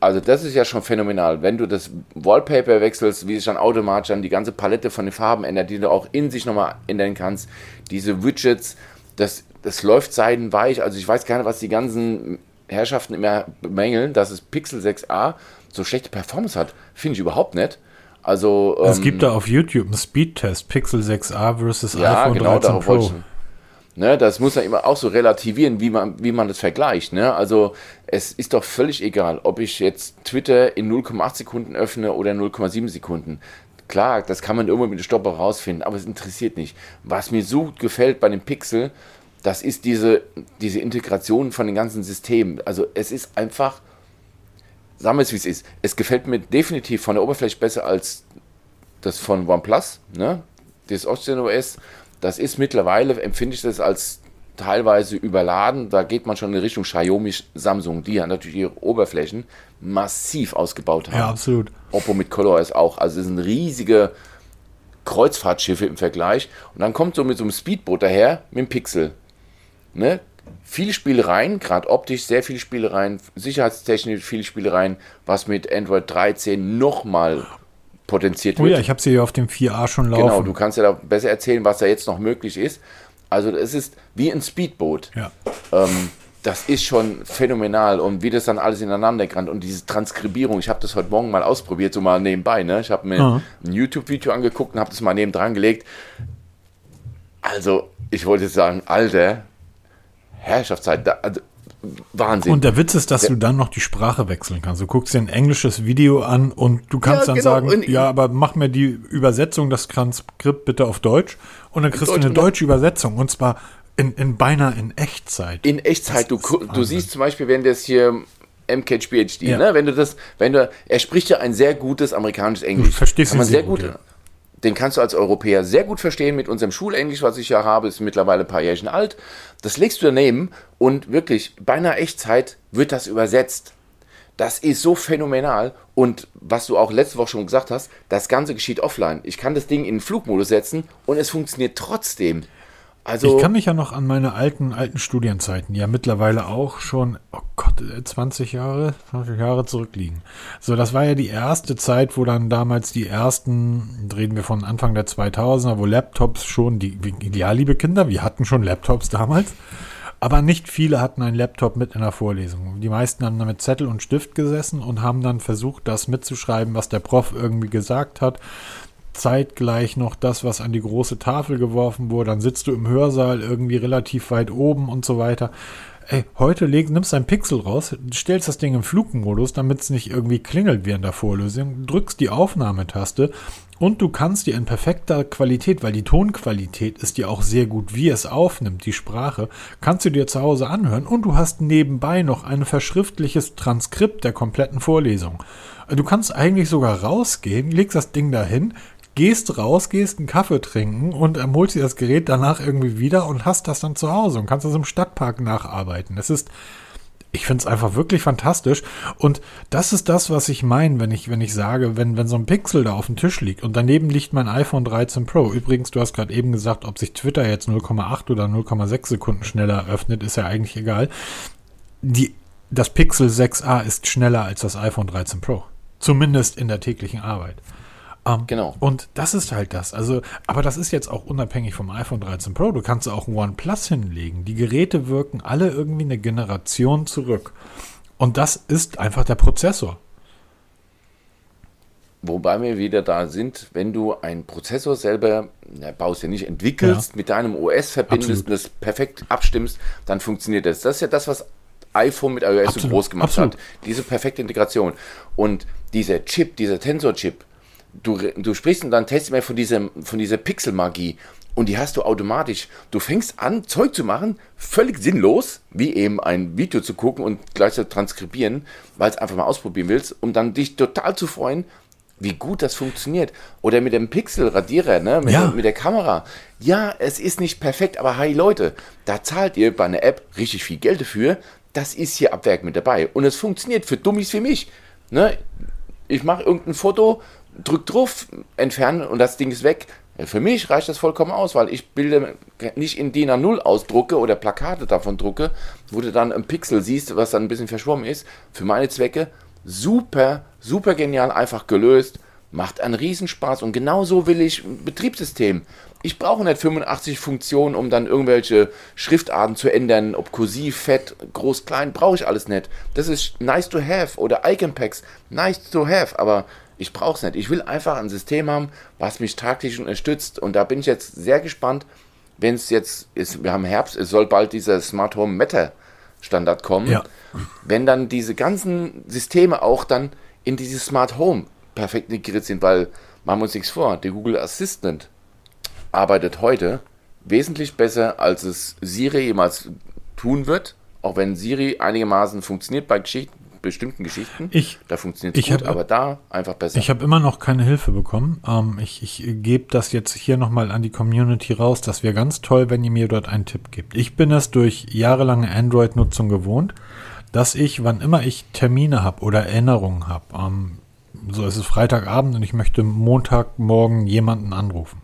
Also das ist ja schon phänomenal. Wenn du das Wallpaper wechselst, wie sich dann automatisch dann die ganze Palette von den Farben ändert, die du auch in sich nochmal ändern kannst. Diese Widgets, das das läuft seidenweich. Also ich weiß gar nicht, was die ganzen Herrschaften immer bemängeln, dass es Pixel 6a so schlechte Performance hat. Finde ich überhaupt nicht. Also, es ähm, gibt da auf YouTube einen Speedtest, Pixel 6a versus ja, iPhone genau, 13 Pro. Ne, das muss man immer auch so relativieren, wie man, wie man das vergleicht. Ne? Also es ist doch völlig egal, ob ich jetzt Twitter in 0,8 Sekunden öffne oder 0,7 Sekunden. Klar, das kann man irgendwo mit dem Stopper rausfinden, aber es interessiert nicht. Was mir so gut gefällt bei dem Pixel, das ist diese, diese Integration von den ganzen Systemen. Also es ist einfach, sagen wir es wie es ist, es gefällt mir definitiv von der Oberfläche besser als das von OnePlus, ne? das Ocean OS. Das ist mittlerweile, empfinde ich das als teilweise überladen. Da geht man schon in Richtung Xiaomi, Samsung, die ja natürlich ihre Oberflächen massiv ausgebaut haben. Ja, absolut. Oppo mit ColorOS auch. Also es sind riesige Kreuzfahrtschiffe im Vergleich. Und dann kommt so mit so einem Speedboot daher mit dem Pixel. Ne? Viele Spielereien, gerade optisch sehr viele Spielereien, sicherheitstechnisch viele Spielereien, was mit Android 13 nochmal potenziert wird. Oh ja, ich habe sie hier auf dem 4a schon laufen. Genau, du kannst ja da besser erzählen, was da jetzt noch möglich ist. Also es ist wie ein Speedboot. Ja. Ähm, das ist schon phänomenal und wie das dann alles ineinander kann und diese Transkribierung. Ich habe das heute Morgen mal ausprobiert, so mal nebenbei. Ne? Ich habe mir mhm. ein YouTube-Video angeguckt und habe das mal neben dran gelegt. Also, ich wollte sagen, Alter, Herrschaftszeit, da, also, Wahnsinn. Und der Witz ist, dass der, du dann noch die Sprache wechseln kannst. Du guckst dir ein englisches Video an und du kannst ja, dann genau. sagen, und ja, aber mach mir die Übersetzung, das Transkript bitte auf Deutsch und dann kriegst Deutsch du eine deutsche Übersetzung und zwar in, in beinahe in Echtzeit. In Echtzeit. Du, du siehst zum Beispiel, wenn das hier MCatch PhD, ja. ne? Wenn du das, wenn du, er spricht ja ein sehr gutes amerikanisches Englisch. Du verstehst ihn sehr gut. gut ja. Den kannst du als Europäer sehr gut verstehen mit unserem Schulenglisch, was ich ja habe, ist mittlerweile ein paar Jährchen alt. Das legst du daneben und wirklich beinahe Echtzeit wird das übersetzt. Das ist so phänomenal. Und was du auch letzte Woche schon gesagt hast, das Ganze geschieht offline. Ich kann das Ding in den Flugmodus setzen und es funktioniert trotzdem. Also, ich kann mich ja noch an meine alten, alten Studienzeiten, die ja mittlerweile auch schon, oh Gott, 20 Jahre, 20 Jahre zurückliegen. So, das war ja die erste Zeit, wo dann damals die ersten, reden wir von Anfang der 2000er, wo Laptops schon, die, ja, liebe Kinder, wir hatten schon Laptops damals, aber nicht viele hatten einen Laptop mit in der Vorlesung. Die meisten haben dann mit Zettel und Stift gesessen und haben dann versucht, das mitzuschreiben, was der Prof irgendwie gesagt hat zeitgleich noch das, was an die große Tafel geworfen wurde. Dann sitzt du im Hörsaal irgendwie relativ weit oben und so weiter. Ey, heute leg, nimmst ein Pixel raus, stellst das Ding im Flugmodus, damit es nicht irgendwie klingelt während der Vorlesung, drückst die Aufnahmetaste und du kannst dir in perfekter Qualität, weil die Tonqualität ist ja auch sehr gut, wie es aufnimmt, die Sprache, kannst du dir zu Hause anhören und du hast nebenbei noch ein verschriftliches Transkript der kompletten Vorlesung. Du kannst eigentlich sogar rausgehen, legst das Ding dahin, gehst raus, gehst einen Kaffee trinken und ähm, holst dir das Gerät danach irgendwie wieder und hast das dann zu Hause und kannst das im Stadtpark nacharbeiten. Es ist, ich finde es einfach wirklich fantastisch. Und das ist das, was ich meine, wenn ich, wenn ich sage, wenn, wenn so ein Pixel da auf dem Tisch liegt und daneben liegt mein iPhone 13 Pro. Übrigens, du hast gerade eben gesagt, ob sich Twitter jetzt 0,8 oder 0,6 Sekunden schneller öffnet, ist ja eigentlich egal. Die, das Pixel 6a ist schneller als das iPhone 13 Pro. Zumindest in der täglichen Arbeit. Um, ähm, genau. Und das ist halt das. Also, aber das ist jetzt auch unabhängig vom iPhone 13 Pro. Du kannst auch ein OnePlus hinlegen. Die Geräte wirken alle irgendwie eine Generation zurück. Und das ist einfach der Prozessor. Wobei wir wieder da sind, wenn du einen Prozessor selber na, baust, ja nicht entwickelst, ja. mit deinem OS verbindest Absolut. und das perfekt abstimmst, dann funktioniert das. Das ist ja das, was iPhone mit iOS Absolut. so groß gemacht Absolut. hat. Diese perfekte Integration. Und dieser Chip, dieser Tensor-Chip, du, du sprichst und dann testest du von, diesem, von dieser Pixel-Magie und die hast du automatisch. Du fängst an, Zeug zu machen, völlig sinnlos, wie eben ein Video zu gucken und gleichzeitig transkribieren, weil es einfach mal ausprobieren willst, um dann dich total zu freuen, wie gut das funktioniert. Oder mit dem Pixel-Radierer, ne? mit, ja. mit der Kamera. Ja, es ist nicht perfekt, aber hey Leute, da zahlt ihr bei einer App richtig viel Geld dafür. Das ist hier ab Werk mit dabei. Und es funktioniert für Dummies wie mich. Ne? Ich mache irgendein Foto drück drauf, entfernen und das Ding ist weg. Für mich reicht das vollkommen aus, weil ich Bilder nicht in DIN A0 ausdrucke oder Plakate davon drucke, wo du dann ein Pixel siehst, was dann ein bisschen verschwommen ist. Für meine Zwecke super, super genial, einfach gelöst. Macht einen Riesenspaß und genauso will ich ein Betriebssystem. Ich brauche nicht 85 Funktionen, um dann irgendwelche Schriftarten zu ändern, ob kursiv, fett, groß, klein, brauche ich alles nicht. Das ist nice to have oder Icon Packs, nice to have, aber ich brauche es nicht. Ich will einfach ein System haben, was mich tagtäglich unterstützt. Und da bin ich jetzt sehr gespannt, wenn es jetzt ist, wir haben Herbst, es soll bald dieser Smart Home Meta Standard kommen. Ja. Wenn dann diese ganzen Systeme auch dann in dieses Smart Home perfekt integriert sind, weil machen wir uns nichts vor, der Google Assistant arbeitet heute wesentlich besser, als es Siri jemals tun wird, auch wenn Siri einigermaßen funktioniert bei Geschichten, bestimmten Geschichten. Ich, da funktioniert es gut, hab, aber da einfach besser. Ich habe immer noch keine Hilfe bekommen. Ähm, ich ich gebe das jetzt hier nochmal an die Community raus. Das wäre ganz toll, wenn ihr mir dort einen Tipp gibt. Ich bin es durch jahrelange Android-Nutzung gewohnt, dass ich, wann immer ich Termine habe oder Erinnerungen habe, ähm, so ist es Freitagabend und ich möchte Montagmorgen jemanden anrufen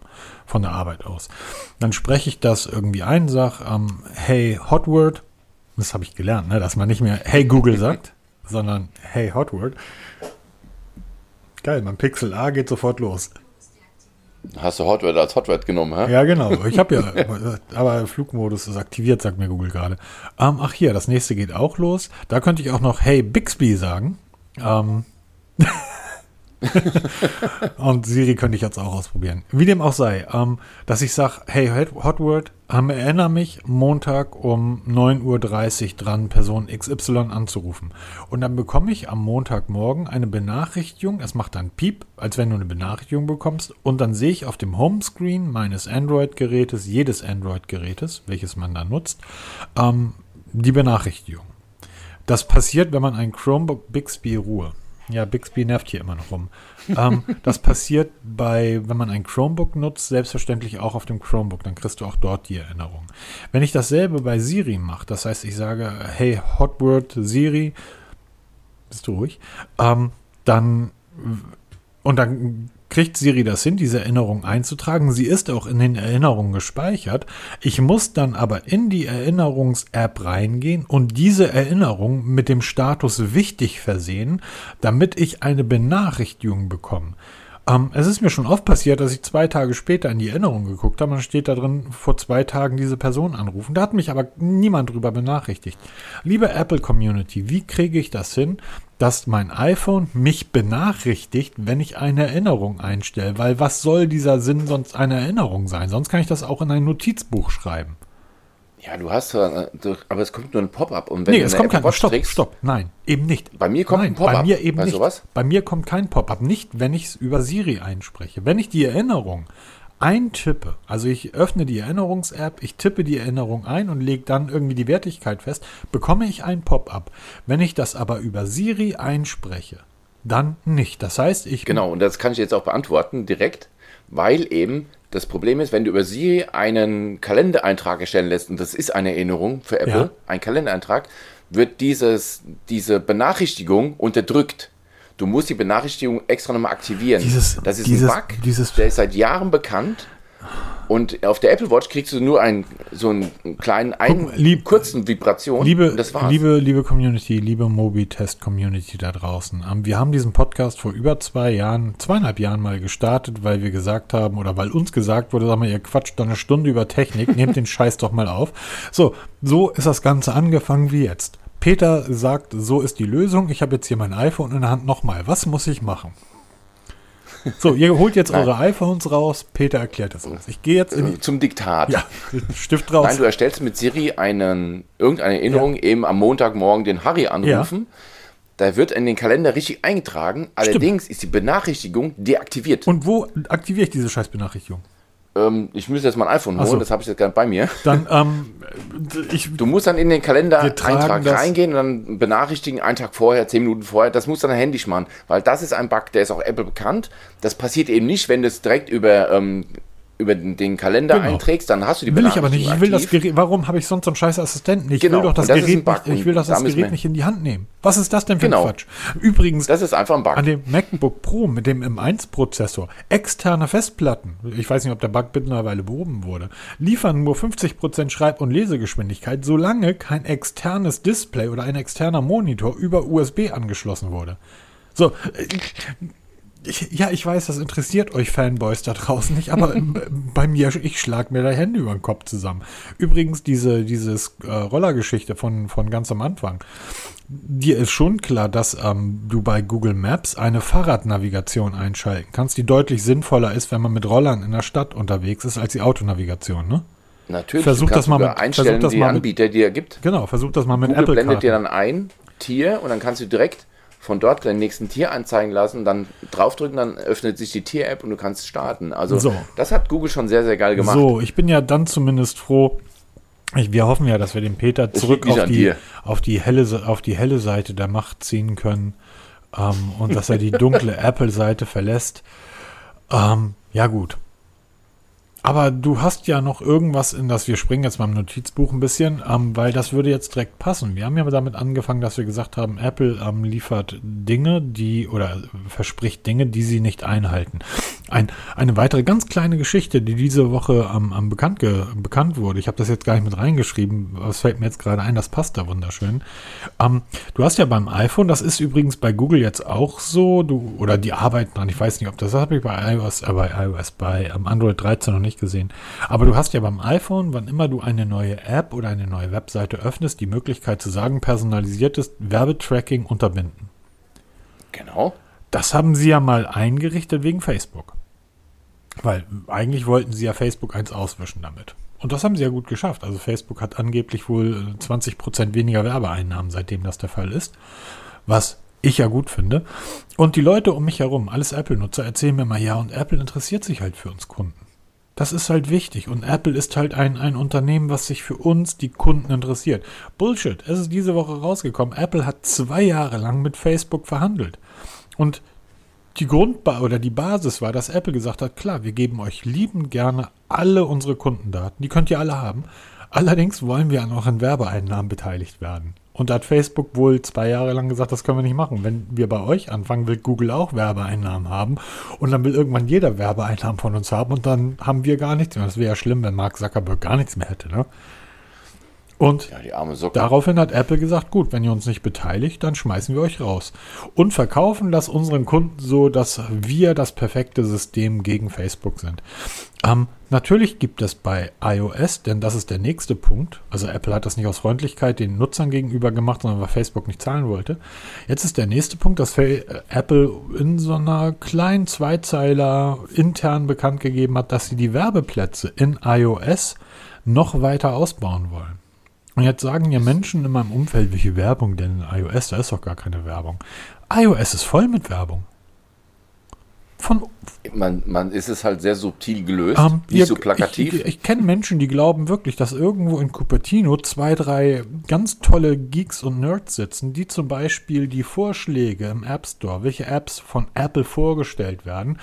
von der Arbeit aus. Dann spreche ich das irgendwie ein, sag, ähm, hey Hotword, das habe ich gelernt, ne, dass man nicht mehr Hey Google sagt, sondern Hey Hotword. Geil, mein Pixel A geht sofort los. Hast du Hotword als Hotword genommen, hä? Ja, genau. Ich habe ja, aber Flugmodus ist aktiviert, sagt mir Google gerade. Ähm, ach hier, das nächste geht auch los. Da könnte ich auch noch Hey Bixby sagen. Ähm, und Siri könnte ich jetzt auch ausprobieren. Wie dem auch sei, ähm, dass ich sage, hey Hotword, ähm, erinnere mich, Montag um 9.30 Uhr dran, Person XY anzurufen. Und dann bekomme ich am Montagmorgen eine Benachrichtigung, es macht dann Piep, als wenn du eine Benachrichtigung bekommst. Und dann sehe ich auf dem Homescreen meines Android-Gerätes, jedes Android-Gerätes, welches man da nutzt, ähm, die Benachrichtigung. Das passiert, wenn man ein Chromebook Bixby Ruhe ja, Bixby nervt hier immer noch rum. ähm, das passiert bei, wenn man ein Chromebook nutzt, selbstverständlich auch auf dem Chromebook. Dann kriegst du auch dort die Erinnerung. Wenn ich dasselbe bei Siri mache, das heißt, ich sage, hey, Hotword Siri, bist du ruhig? Ähm, dann und dann kriegt Siri das hin, diese Erinnerung einzutragen. Sie ist auch in den Erinnerungen gespeichert. Ich muss dann aber in die Erinnerungs-App reingehen und diese Erinnerung mit dem Status wichtig versehen, damit ich eine Benachrichtigung bekomme. Ähm, es ist mir schon oft passiert, dass ich zwei Tage später in die Erinnerung geguckt habe. Man steht da drin, vor zwei Tagen diese Person anrufen. Da hat mich aber niemand drüber benachrichtigt. Liebe Apple Community, wie kriege ich das hin, dass mein iPhone mich benachrichtigt, wenn ich eine Erinnerung einstelle? Weil was soll dieser Sinn sonst eine Erinnerung sein? Sonst kann ich das auch in ein Notizbuch schreiben. Ja, du hast, äh, aber es kommt nur ein Pop-up. Und wenn nee, es kommt kein Stopp, trägst, stopp, nein, eben nicht. Bei mir kommt nein, ein Pop-up. Bei mir eben weißt nicht. Du was? Bei mir kommt kein Pop-up, nicht, wenn ich es über Siri einspreche. Wenn ich die Erinnerung eintippe, also ich öffne die Erinnerungs-App, ich tippe die Erinnerung ein und lege dann irgendwie die Wertigkeit fest, bekomme ich ein Pop-up. Wenn ich das aber über Siri einspreche, dann nicht. Das heißt, ich. Genau, und das kann ich jetzt auch beantworten direkt, weil eben das Problem ist, wenn du über sie einen Kalendereintrag erstellen lässt, und das ist eine Erinnerung für Apple, ja. ein Kalendereintrag, wird dieses, diese Benachrichtigung unterdrückt. Du musst die Benachrichtigung extra nochmal aktivieren. Dieses, das ist dieses, ein Bug, dieses, der ist seit Jahren bekannt. Und auf der Apple Watch kriegst du nur einen, so einen kleinen, einen lieb, kurzen Vibration. Liebe, liebe, liebe Community, liebe Mobi-Test-Community da draußen. Ähm, wir haben diesen Podcast vor über zwei Jahren, zweieinhalb Jahren mal gestartet, weil wir gesagt haben, oder weil uns gesagt wurde, sag mal, ihr quatscht da eine Stunde über Technik, nehmt den Scheiß doch mal auf. So, so ist das Ganze angefangen wie jetzt. Peter sagt, so ist die Lösung. Ich habe jetzt hier mein iPhone in der Hand. Nochmal, was muss ich machen? So, ihr holt jetzt eure iPhones raus. Peter erklärt das uns. Ich gehe jetzt in zum Diktat. Ja, Stift raus. Nein, du erstellst mit Siri einen, irgendeine Erinnerung, ja. eben am Montagmorgen den Harry anrufen. Ja. Da wird in den Kalender richtig eingetragen. Allerdings Stimmt. ist die Benachrichtigung deaktiviert. Und wo aktiviere ich diese scheiß Benachrichtigung? Ähm, ich müsste jetzt mein iPhone holen, so. das habe ich jetzt gar nicht bei mir. Dann, ähm, ich, du musst dann in den Kalender-Eintrag reingehen und dann benachrichtigen, einen Tag vorher, zehn Minuten vorher. Das musst du dann händisch machen, weil das ist ein Bug, der ist auch Apple bekannt. Das passiert eben nicht, wenn du es direkt über ähm, über den Kalender genau. einträgst, dann hast du die Will ich aber nicht. Ich will das Gerät, warum habe ich sonst so einen scheiß Assistenten? Ich genau. will doch das, das Gerät, nicht, ich will doch das Gerät nicht in die Hand nehmen. Was ist das denn für genau. ein Quatsch? Übrigens, das ist einfach ein Bug. An dem MacBook Pro mit dem M1-Prozessor, externe Festplatten, ich weiß nicht, ob der Bug mittlerweile behoben wurde, liefern nur 50% Schreib- und Lesegeschwindigkeit, solange kein externes Display oder ein externer Monitor über USB angeschlossen wurde. So, äh, ich, ja, ich weiß, das interessiert euch Fanboys da draußen nicht, aber bei mir, ich schlag mir da Hände über den Kopf zusammen. Übrigens, diese dieses äh, Rollergeschichte von, von ganz am Anfang. Dir ist schon klar, dass ähm, du bei Google Maps eine Fahrradnavigation einschalten kannst, die deutlich sinnvoller ist, wenn man mit Rollern in der Stadt unterwegs ist, als die Autonavigation, ne? Natürlich. Versuch das mal mit einstellen, das die mal Anbieter, die er gibt. Genau, versuch das mal mit Google Apple. blendet dir dann ein Tier und dann kannst du direkt von dort deinen nächsten Tier anzeigen lassen, dann draufdrücken, dann öffnet sich die Tier-App und du kannst starten. Also so. das hat Google schon sehr, sehr geil gemacht. So, ich bin ja dann zumindest froh, Ich, wir hoffen ja, dass wir den Peter zurück auf die, auf, die helle, auf die helle Seite der Macht ziehen können ähm, und dass er die dunkle Apple-Seite verlässt. Ähm, ja gut, aber du hast ja noch irgendwas in das, wir springen jetzt mal im Notizbuch ein bisschen, ähm, weil das würde jetzt direkt passen. Wir haben ja damit angefangen, dass wir gesagt haben, Apple ähm, liefert Dinge, die oder verspricht Dinge, die sie nicht einhalten. Ein, eine weitere ganz kleine Geschichte, die diese Woche ähm, ähm bekannt, ge, bekannt wurde. Ich habe das jetzt gar nicht mit reingeschrieben, was fällt mir jetzt gerade ein, das passt da wunderschön. Ähm, du hast ja beim iPhone, das ist übrigens bei Google jetzt auch so, du oder die arbeiten dran, ich weiß nicht, ob das, das habe ich bei iOS, äh, bei iOS, bei ähm, Android 13 noch nicht gesehen. Aber du hast ja beim iPhone, wann immer du eine neue App oder eine neue Webseite öffnest, die Möglichkeit zu sagen, personalisiertes Werbetracking unterbinden. Genau. Das haben sie ja mal eingerichtet wegen Facebook. Weil eigentlich wollten sie ja Facebook eins auswischen damit. Und das haben sie ja gut geschafft. Also Facebook hat angeblich wohl 20% weniger Werbeeinnahmen, seitdem das der Fall ist. Was ich ja gut finde. Und die Leute um mich herum, alles Apple-Nutzer, erzählen mir mal, ja, und Apple interessiert sich halt für uns Kunden. Das ist halt wichtig. Und Apple ist halt ein, ein Unternehmen, was sich für uns, die Kunden, interessiert. Bullshit. Es ist diese Woche rausgekommen. Apple hat zwei Jahre lang mit Facebook verhandelt. Und die Grundba oder die Basis war, dass Apple gesagt hat, klar, wir geben euch liebend gerne alle unsere Kundendaten. Die könnt ihr alle haben. Allerdings wollen wir an Werbeeinnahmen beteiligt werden. Und da hat Facebook wohl zwei Jahre lang gesagt, das können wir nicht machen. Wenn wir bei euch anfangen, will Google auch Werbeeinnahmen haben. Und dann will irgendwann jeder Werbeeinnahmen von uns haben. Und dann haben wir gar nichts mehr. Das wäre ja schlimm, wenn Mark Zuckerberg gar nichts mehr hätte. Ne? Und ja, daraufhin hat Apple gesagt, gut, wenn ihr uns nicht beteiligt, dann schmeißen wir euch raus. Und verkaufen das unseren Kunden so, dass wir das perfekte System gegen Facebook sind. Ähm, natürlich gibt es bei iOS, denn das ist der nächste Punkt, also Apple hat das nicht aus Freundlichkeit den Nutzern gegenüber gemacht, sondern weil Facebook nicht zahlen wollte. Jetzt ist der nächste Punkt, dass Apple in so einer kleinen Zweizeiler intern bekannt gegeben hat, dass sie die Werbeplätze in iOS noch weiter ausbauen wollen. Und jetzt sagen ja Menschen in meinem Umfeld, welche Werbung denn in iOS? Da ist doch gar keine Werbung. iOS ist voll mit Werbung. Von man, man ist es halt sehr subtil gelöst, ähm, nicht ihr, so plakativ. Ich, ich, ich kenne Menschen, die glauben wirklich, dass irgendwo in Cupertino zwei, drei ganz tolle Geeks und Nerds sitzen, die zum Beispiel die Vorschläge im App Store, welche Apps von Apple vorgestellt werden,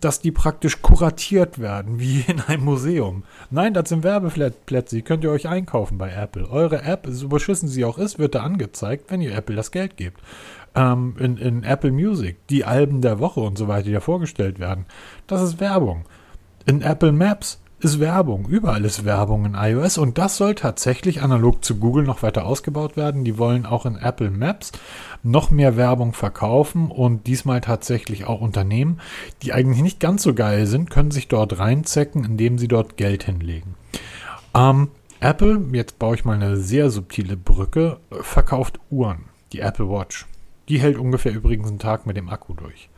dass die praktisch kuratiert werden, wie in einem Museum. Nein, das sind Werbeplätze, die könnt ihr euch einkaufen bei Apple. Eure App, so beschissen sie auch ist, wird da angezeigt, wenn ihr Apple das Geld gebt ähm, in, in Apple Music, die Alben der Woche und so weiter, die da vorgestellt werden. Das ist Werbung. In Apple Maps ist Werbung. Überall ist Werbung in iOS und das soll tatsächlich analog zu Google noch weiter ausgebaut werden. Die wollen auch in Apple Maps noch mehr Werbung verkaufen und diesmal tatsächlich auch Unternehmen, die eigentlich nicht ganz so geil sind, können sich dort reinzecken, indem sie dort Geld hinlegen. Ähm, Apple, jetzt baue ich mal eine sehr subtile Brücke, verkauft Uhren, die Apple Watch. Die hält ungefähr übrigens einen Tag mit dem Akku durch.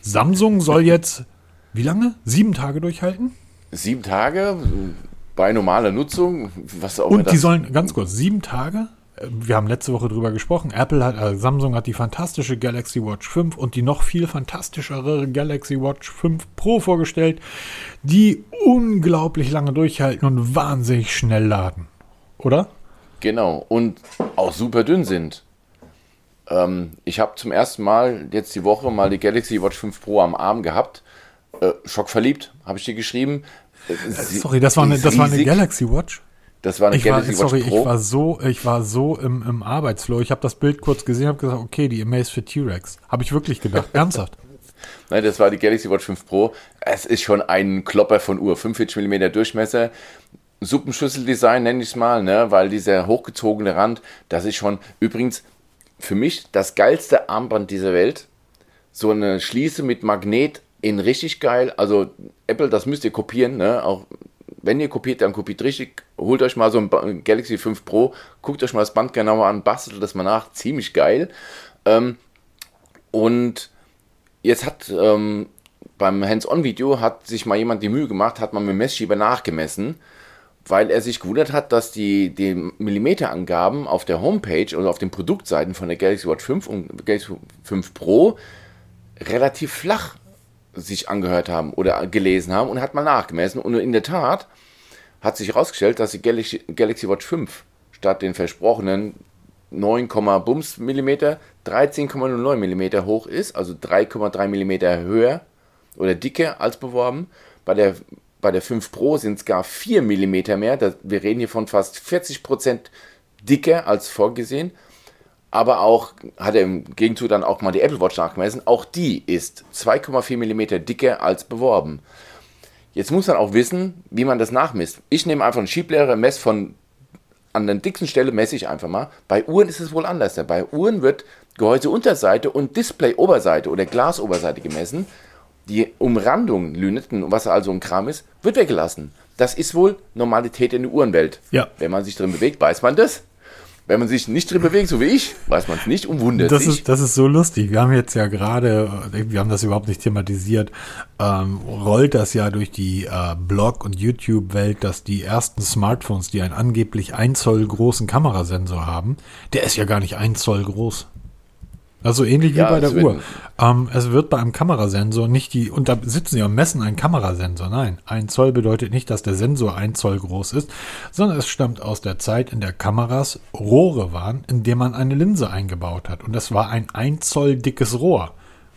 Samsung soll jetzt, wie lange? Sieben Tage durchhalten? Sieben Tage bei normaler Nutzung, was auch Und die sollen, ganz kurz, sieben Tage? Wir haben letzte Woche drüber gesprochen. Apple hat, also Samsung hat die fantastische Galaxy Watch 5 und die noch viel fantastischere Galaxy Watch 5 Pro vorgestellt, die unglaublich lange durchhalten und wahnsinnig schnell laden. Oder? Genau. Und auch super dünn sind. Ähm, ich habe zum ersten Mal jetzt die Woche mal die Galaxy Watch 5 Pro am Arm gehabt. Äh, schockverliebt, habe ich dir geschrieben. Äh, Sie, sorry, das war, eine, das war eine Galaxy Watch? Das war eine ich Galaxy war, sorry, Watch Pro. Ich war so, ich war so im, im Arbeitsflow. Ich habe das Bild kurz gesehen, habe gesagt, okay, die Amaze für T-Rex. Habe ich wirklich gedacht, ernsthaft. Nein, das war die Galaxy Watch 5 Pro. Es ist schon ein Klopper von Uhr, 45 mm Durchmesser. Suppenschüsseldesign nenne ich es mal, ne? weil dieser hochgezogene Rand, das ist schon, übrigens, für mich das geilste Armband dieser Welt. So eine Schließe mit Magnet in richtig geil. Also Apple, das müsst ihr kopieren. Ne? Auch wenn ihr kopiert, dann kopiert richtig. Holt euch mal so ein Galaxy 5 Pro, guckt euch mal das Band genauer an, bastelt das mal nach. Ziemlich geil. Ähm, und jetzt hat ähm, beim Hands-on-Video hat sich mal jemand die Mühe gemacht, hat man mit dem Messschieber nachgemessen weil er sich gewundert hat, dass die, die Millimeterangaben auf der Homepage oder auf den Produktseiten von der Galaxy Watch 5 und Galaxy 5 Pro relativ flach sich angehört haben oder gelesen haben und hat mal nachgemessen. Und in der Tat hat sich herausgestellt, dass die Galaxy, Galaxy Watch 5 statt den versprochenen 9, Bums Millimeter 13,09 mm hoch ist, also 3,3 mm höher oder dicker als beworben. Bei der, bei der 5 Pro sind es gar 4 mm mehr. Das, wir reden hier von fast 40% dicker als vorgesehen. Aber auch, hat er im Gegenzug dann auch mal die Apple Watch nachgemessen, auch die ist 2,4 mm dicker als beworben. Jetzt muss man auch wissen, wie man das nachmisst. Ich nehme einfach einen Schieblehrer, messe von an der dicksten Stelle messe ich einfach mal. Bei Uhren ist es wohl anders. Bei Uhren wird Gehäuseunterseite und Displayoberseite oder Glasoberseite gemessen. Die Umrandung, Lünetten und was also ein Kram ist, wird weggelassen. Das ist wohl Normalität in der Uhrenwelt. Ja. Wenn man sich drin bewegt, weiß man das. Wenn man sich nicht drin bewegt, so wie ich, weiß man es nicht und wundert das sich. Ist, das ist so lustig. Wir haben jetzt ja gerade, wir haben das überhaupt nicht thematisiert, ähm, rollt das ja durch die äh, Blog- und YouTube-Welt, dass die ersten Smartphones, die einen angeblich ein Zoll großen Kamerasensor haben, der ist ja gar nicht ein Zoll groß. Also ähnlich wie Ja, bei der Uhr. Ähm, es wird bei einem Kamerasensor nicht die, und da sitzen sie und messen einen Kamerasensor. Nein, ein Zoll bedeutet nicht, dass der Sensor ein Zoll groß ist, sondern es stammt aus der Zeit, in der Kameras Rohre waren, in der man eine Linse eingebaut hat. Und das war ein ein Zoll dickes Rohr.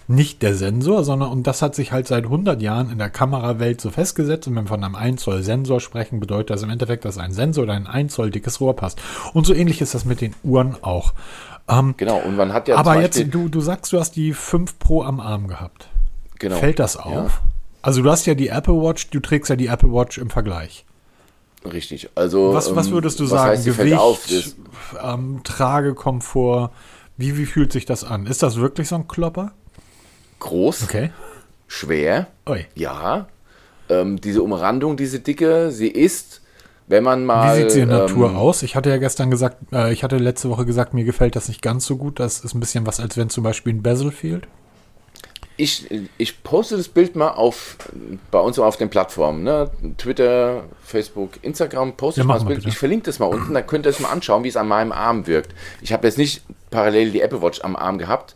Nicht der Sensor, sondern, und das hat sich halt seit 100 Jahren in der Kamerawelt so festgesetzt. Und wenn wir von einem 1 Zoll Sensor sprechen, bedeutet das im Endeffekt, dass ein Sensor oder ein 1 Zoll dickes Rohr passt. Und so ähnlich ist das mit den Uhren auch. Ähm, Genau, und man hat ja aber jetzt, du, du sagst, du hast die 5 Pro am Arm gehabt. genau, Fällt das auf? Also du hast ja die Apple Watch, du trägst ja die Apple Watch im Vergleich. Richtig. Also, Was, was ähm, würdest du was sagen? heißt, Gewicht, auf? Ähm, Tragekomfort, wie, wie fühlt sich das an? Ist das wirklich so ein Klopper? groß, Okay. schwer, Ui. ja. Ähm, diese Umrandung, diese dicke, sie ist, wenn man mal. Wie sieht sie in Natur ähm, aus? Ich hatte ja gestern gesagt, äh, ich hatte letzte Woche gesagt, mir gefällt das nicht ganz so gut. Das ist ein bisschen was, als wenn zum Beispiel ein Bezel fehlt. Ich, ich poste das Bild mal auf bei uns auf den Plattformen, ne? Twitter, Facebook, Instagram, poste Ja, ich mal das Bild. bitte. Ich verlinke das mal unten, dann könnt ihr es mal anschauen, wie es an meinem Arm wirkt. Ich habe jetzt nicht parallel die Apple Watch am Arm gehabt.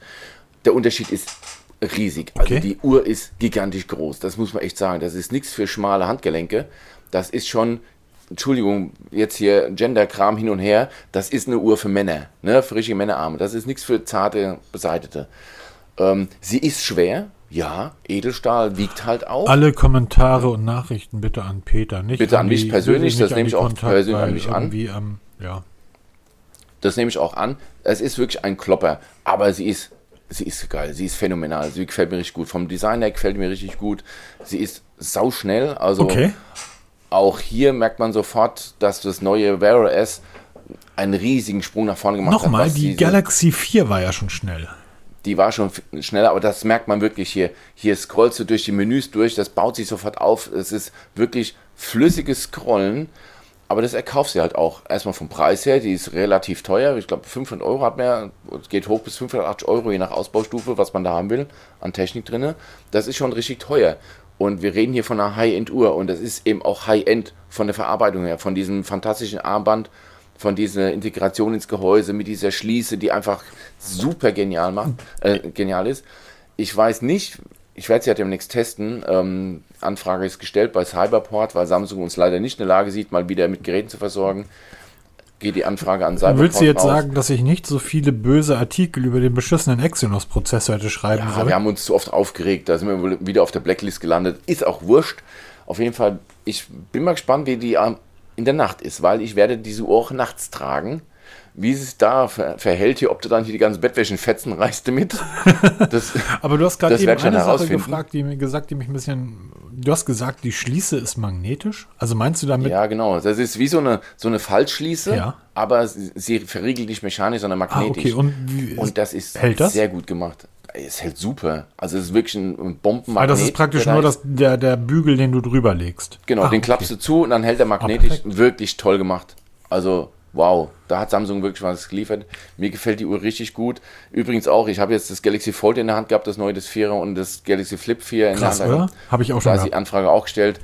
Der Unterschied ist riesig. Also Okay. die Uhr ist gigantisch groß. Das muss man echt sagen. Das ist nichts für schmale Handgelenke. Das ist schon, Entschuldigung, jetzt hier Gender-Kram hin und her. Das ist eine Uhr für Männer, ne? Für richtige Männerarme. Das ist nichts für zarte, beseitete. Ähm, sie ist schwer, ja. Edelstahl wiegt halt auch. Alle Kommentare und Nachrichten bitte an Peter, nicht Bitte an mich die- persönlich, das nehme ich auch Kontakt, persönlich an mich an. Ähm, ja. Das nehme ich auch an. Es ist wirklich ein Klopper, aber sie ist, sie ist geil, sie ist phänomenal. Sie gefällt mir richtig gut. Vom Design her gefällt mir richtig gut. Sie ist sauschnell, also Okay. Auch hier merkt man sofort, dass das neue Wear OS einen riesigen Sprung nach vorne gemacht Nochmal, hat. was die Galaxy 4 war ja schon schnell. die war schon schneller, aber das merkt man wirklich hier. Hier scrollst du durch die Menüs durch, das baut sich sofort auf. Es ist wirklich flüssiges Scrollen, aber das erkaufst du halt auch. Erstmal vom Preis her, die ist relativ teuer. Ich glaube, 500 Euro hat man, es geht hoch bis 580 Euro, je nach Ausbaustufe, was man da haben will, an Technik drin. Das ist schon richtig teuer. Und wir reden hier von einer High-End-Uhr und das ist eben auch High-End von der Verarbeitung her, von diesem fantastischen Armband, von dieser Integration ins Gehäuse mit dieser Schließe, die einfach super genial macht, äh, genial ist. Ich weiß nicht, ich werde sie ja demnächst testen. Ähm, Anfrage ist gestellt bei Cyberport, weil Samsung uns leider nicht in der Lage sieht, mal wieder mit Geräten zu versorgen. Geht die Anfrage an Cyberport. Willst du jetzt raus. sagen, dass ich nicht so viele böse Artikel über den beschissenen Exynos-Prozessor hätte schreiben Ja, sollen? wir haben uns zu oft aufgeregt, da sind wir wieder auf der Blacklist gelandet. Ist auch wurscht. Auf jeden Fall, ich bin mal gespannt, wie die ähm, in der Nacht ist, weil ich werde diese Uhr auch nachts tragen. Wie es da ver verhält hier, ob du dann hier die ganzen Bettwäschen fetzen reißt damit. Das, Aber du hast gerade eben eine Sache gefragt, die mir gesagt, die mich ein bisschen. Du hast gesagt, die Schließe ist magnetisch. Also meinst du damit? ja, genau. Das ist wie so eine, so eine Faltschließe, Ja. aber sie, sie verriegelt nicht mechanisch, sondern ah, magnetisch. okay. Und, wie, Und das ist das? sehr gut gemacht. Es hält super. Also es ist wirklich ein, ein ah, Bombenmagnet. das ist praktisch nur da das, der, der Bügel, den du drüber legst. Genau, ah, den okay. klappst du zu und dann hält er magnetisch. perfekt. wirklich toll gemacht. Also, wow, da hat Samsung wirklich was geliefert. Mir gefällt die Uhr richtig gut. Übrigens auch, ich habe jetzt das Galaxy Fold in der Hand gehabt, das neue, das 4er und das Galaxy Flip 4 in Krass, der Hand. oder? Habe ich auch schon Da ist die. Anfrage auch gestellt.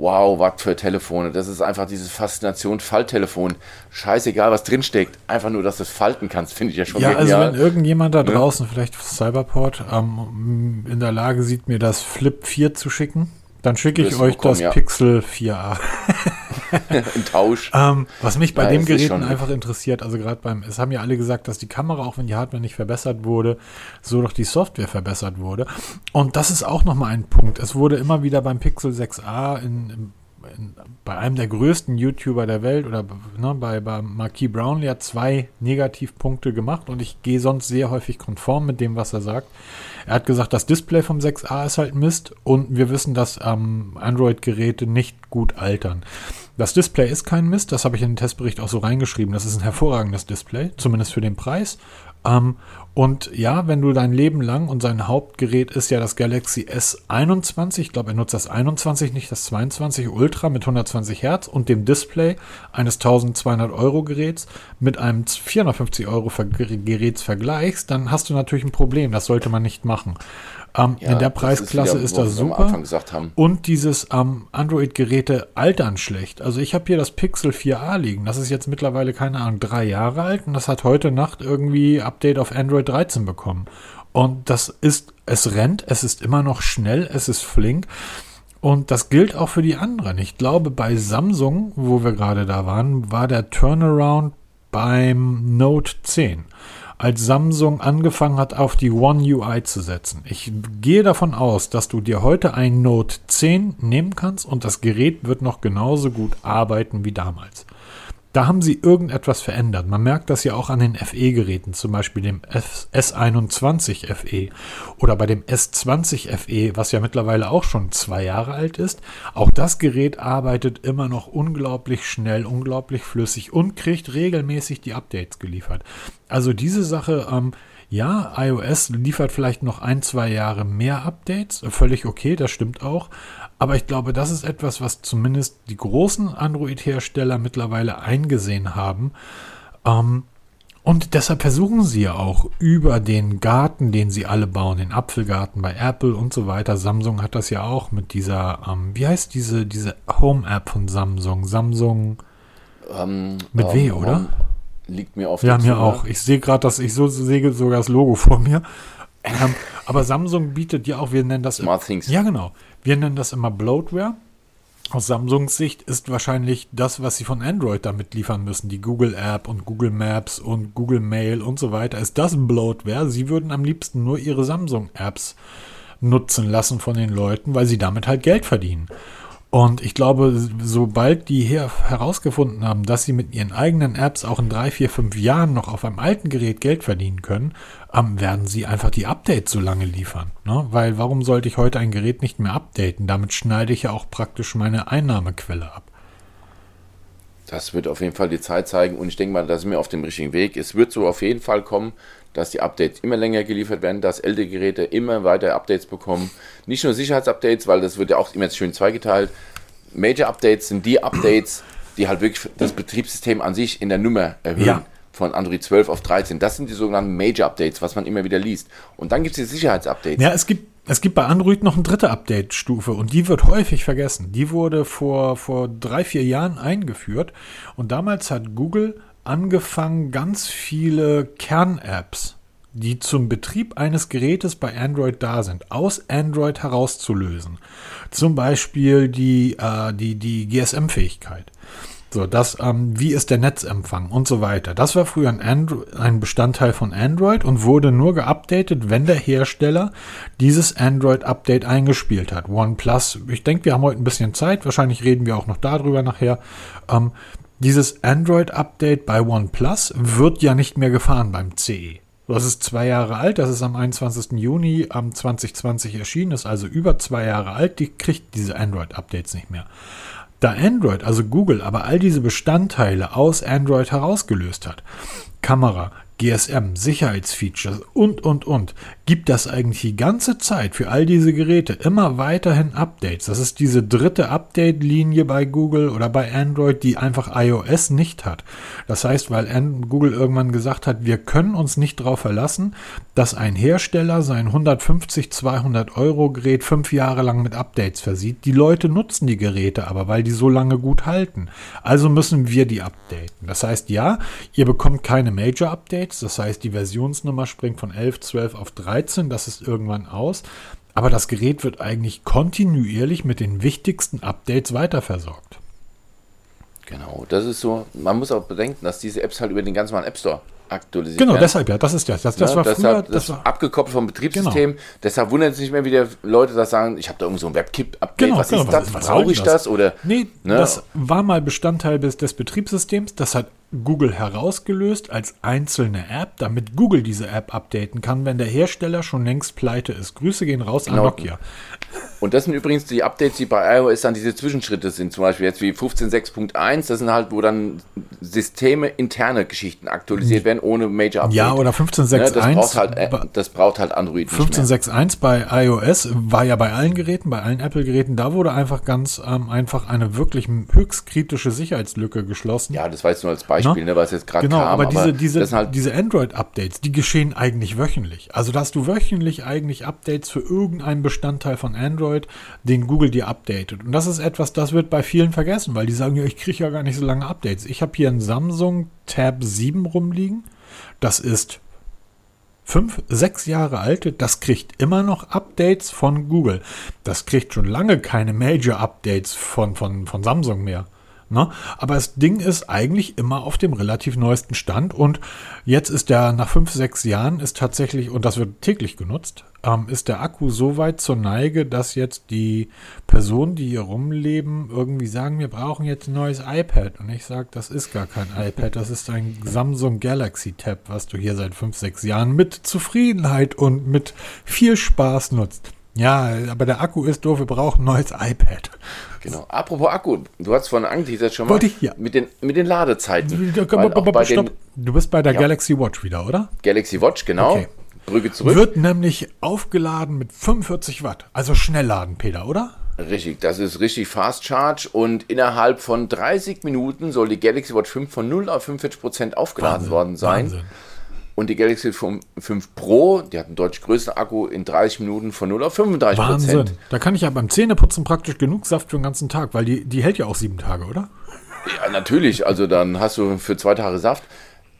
Wow, was für Telefone. Das ist einfach diese Faszination Falttelefon. Scheißegal, was drinsteckt. Einfach nur, dass du es falten kannst, finde ich ja schon Ja, also genial. wenn irgendjemand da draußen, vielleicht Cyberport, ähm, in der Lage sieht, mir das Flip 4 zu schicken, dann schicke ich euch bekommen, das ja. Pixel 4a. Ein Tausch. Ähm, was mich bei ja, dem Gerät einfach interessiert, also gerade beim, es haben ja alle gesagt, dass die Kamera, auch wenn die Hardware nicht verbessert wurde, so doch die Software verbessert wurde. Und das ist auch nochmal ein Punkt. Es wurde immer wieder beim Pixel 6a in, in in, bei einem der größten YouTuber der Welt oder ne, bei, bei Marquis Brownlee hat zwei Negativpunkte gemacht und ich gehe sonst sehr häufig konform mit dem, was er sagt. Er hat gesagt, das Display vom 6a ist halt Mist und wir wissen, dass ähm, Android-Geräte nicht gut altern. Das Display ist kein Mist, das habe ich in den Testbericht auch so reingeschrieben. Das ist ein hervorragendes Display, zumindest für den Preis. Ähm, und ja, wenn du dein Leben lang und sein Hauptgerät ist ja das Galaxy S21, ich glaube, er nutzt das 21, nicht das 22 Ultra mit 120 Hertz und dem Display eines 1200 Euro Geräts mit einem 450 Euro Geräts vergleichst, dann hast du natürlich ein Problem. Das sollte man nicht machen. Ähm, ja, in der Preisklasse ist, wieder, ist das super. Und dieses ähm, Android-Geräte altern schlecht. Also ich habe hier das Pixel 4a liegen. Das ist jetzt mittlerweile, keine Ahnung, drei Jahre alt und das hat heute Nacht irgendwie Update auf Android 13 bekommen. Und das ist, es rennt, es ist immer noch schnell, es ist flink. Und das gilt auch für die anderen. Ich glaube, bei Samsung, wo wir gerade da waren, war der Turnaround beim Note 10 als Samsung angefangen hat, auf die One UI zu setzen. Ich gehe davon aus, dass du dir heute ein Note 10 nehmen kannst und das Gerät wird noch genauso gut arbeiten wie damals. Da haben sie irgendetwas verändert. Man merkt das ja auch an den FE-Geräten, zum Beispiel dem S21 FE oder bei dem S20 FE, was ja mittlerweile auch schon zwei Jahre alt ist. Auch das Gerät arbeitet immer noch unglaublich schnell, unglaublich flüssig und kriegt regelmäßig die Updates geliefert. Also diese Sache, ähm, ja, iOS liefert vielleicht noch ein, zwei Jahre mehr Updates, völlig okay, das stimmt auch. Aber ich glaube, das ist etwas, was zumindest die großen Android-Hersteller mittlerweile eingesehen haben. Ähm, und deshalb versuchen sie ja auch über den Garten, den sie alle bauen, den Apfelgarten bei Apple und so weiter. Samsung hat das ja auch mit dieser, ähm, wie heißt diese, diese Home-App von Samsung? Samsung ähm, mit um, W, oder? Liegt mir auf Ja, mir auch. Ich sehe gerade, dass ich so sehe sogar das Logo vor mir. Ähm, aber Samsung bietet ja auch, wir nennen das. Smart Things. Ja, genau. Wir nennen das immer Bloatware. Aus Samsungs Sicht ist wahrscheinlich das, was sie von Android damit liefern müssen, die Google App und Google Maps und Google Mail und so weiter, ist das Bloatware. Sie würden am liebsten nur ihre Samsung Apps nutzen lassen von den Leuten, weil sie damit halt Geld verdienen. Und ich glaube, sobald die hier herausgefunden haben, dass sie mit ihren eigenen Apps auch in drei, vier, fünf Jahren noch auf einem alten Gerät Geld verdienen können, ähm, werden sie einfach die Updates so lange liefern. Ne? Weil warum sollte ich heute ein Gerät nicht mehr updaten? Damit schneide ich ja auch praktisch meine Einnahmequelle ab. Das wird auf jeden Fall die Zeit zeigen und ich denke mal, da sind wir auf dem richtigen Weg. Es wird so auf jeden Fall kommen, dass die Updates immer länger geliefert werden, dass ältere Geräte immer weiter Updates bekommen. Nicht nur Sicherheitsupdates, weil das wird ja auch immer schön zweigeteilt. Major Updates sind die Updates, die halt wirklich das Betriebssystem an sich in der Nummer erhöhen. Ja. Von Android 12 auf 13. Das sind die sogenannten Major Updates, was man immer wieder liest. Und dann gibt es die Sicherheitsupdates. Ja, es gibt es gibt bei Android noch eine dritte Update-Stufe und die wird häufig vergessen. Die wurde vor, vor drei, vier Jahren eingeführt und damals hat Google angefangen, ganz viele Kern-Apps, die zum Betrieb eines Gerätes bei Android da sind, aus Android herauszulösen. Zum Beispiel die, äh, die, die GSM-Fähigkeit. So, das, ähm, wie ist der Netzempfang und so weiter. Das war früher ein, Andro ein Bestandteil von Android und wurde nur geupdatet, wenn der Hersteller dieses Android-Update eingespielt hat. OnePlus, ich denke, wir haben heute ein bisschen Zeit, wahrscheinlich reden wir auch noch darüber nachher. Ähm, dieses Android-Update bei OnePlus wird ja nicht mehr gefahren beim CE. Das ist zwei Jahre alt, das ist am 21. Juni am 2020 erschienen, ist also über zwei Jahre alt, die kriegt diese Android-Updates nicht mehr. Da Android, also Google, aber all diese Bestandteile aus Android herausgelöst hat, Kamera, GSM, Sicherheitsfeatures und, und, und, gibt das eigentlich die ganze Zeit für all diese Geräte immer weiterhin Updates. Das ist diese dritte Update-Linie bei Google oder bei Android, die einfach iOS nicht hat. Das heißt, weil Google irgendwann gesagt hat, wir können uns nicht darauf verlassen, dass ein Hersteller sein 150, 200 Euro Gerät fünf Jahre lang mit Updates versieht. Die Leute nutzen die Geräte aber, weil die so lange gut halten. Also müssen wir die updaten. Das heißt, ja, ihr bekommt keine Major-Updates, Updates. Das heißt, die Versionsnummer springt von 11, 12 auf 13. Das ist irgendwann aus. Aber das Gerät wird eigentlich kontinuierlich mit den wichtigsten Updates weiterversorgt. Genau, das ist so. Man muss auch bedenken, dass diese Apps halt über den ganz normalen App Store aktualisiert Genau, werden. deshalb ja, das ist ja. Das, das Ne, war deshalb, früher. das Das ist war, Genau. abgekoppelt vom Betriebssystem. Deshalb wundern sich nicht mehr wieder Leute, dass sagen, ich habe da irgend so ein WebKit-Update. Genau, was genau, ist das? ist- was Brauche ich das? das? Oder nee, Ne? das war mal Bestandteil des, des Betriebssystems. Das hat Google herausgelöst als einzelne App, damit Google diese App updaten kann, wenn der Hersteller schon längst pleite ist. Grüße gehen raus an Genau. Nokia. Und das sind übrigens die Updates, die bei iOS dann diese Zwischenschritte sind, zum Beispiel jetzt wie 15.6.1, das sind halt, wo dann Systeme interne Geschichten aktualisiert werden, ohne Major Update. Ja, oder Ne, das, braucht 15.6.1. halt, äh, das braucht halt Android nicht mehr. 15.6.1 bei iOS war ja bei allen Geräten, bei allen Apple-Geräten, da wurde einfach ganz ähm, einfach eine wirklich höchst kritische Sicherheitslücke geschlossen. Ja, das war jetzt nur als Beispiel, ne, was jetzt gerade Genau, kam. aber diese, diese, das sind halt diese Android-Updates, die geschehen eigentlich wöchentlich. Also da hast du wöchentlich eigentlich Updates für irgendeinen Bestandteil von Android, den Google dir updatet. Und das ist etwas, das wird bei vielen vergessen, weil die sagen, ja, ich kriege ja gar nicht so lange Updates. Ich habe hier einen Samsung Tab 7 rumliegen. Das ist fünf, sechs Jahre alt, das kriegt immer noch Updates von Google. Das kriegt schon lange keine Major-Updates von, von, von Samsung mehr. Ne? Aber das Ding ist eigentlich immer auf dem relativ neuesten Stand und jetzt ist der nach fünf, sechs Jahren ist tatsächlich, und das wird täglich genutzt, ähm, ist der Akku so weit zur Neige, dass jetzt die Personen, die hier rumleben, irgendwie sagen, wir brauchen jetzt ein neues iPad. Und ich sage, das ist gar kein iPad, das ist ein Samsung Galaxy Tab, was du hier seit fünf, sechs Jahren mit Zufriedenheit und mit viel Spaß nutzt. Ja, aber der Akku ist doof, wir brauchen ein neues iPad. Genau. Apropos Akku, du hast von angeteasert schon mal Wollte ich, ja. mit, den, mit den Ladezeiten. Den. Du bist bei der Ja. Galaxy Watch wieder, oder? Galaxy Watch, genau. Okay. Brücke zurück. Wird nämlich aufgeladen mit 45 Watt. Also Schnellladen, Peter, oder? Richtig, das ist richtig Fast Charge und innerhalb von 30 Minuten soll die Galaxy Watch 5 von 0 auf 45% aufgeladen Wahnsinn, worden sein. Wahnsinn. Und die Galaxy 5 Pro, die hat einen deutlich größeren Akku, in 30 Minuten von 0 auf 35%. Wahnsinn. Da kann ich ja beim Zähneputzen praktisch genug Saft für den ganzen Tag, weil die, die hält ja auch sieben Tage, oder? Ja, natürlich, also dann hast du für zwei Tage Saft.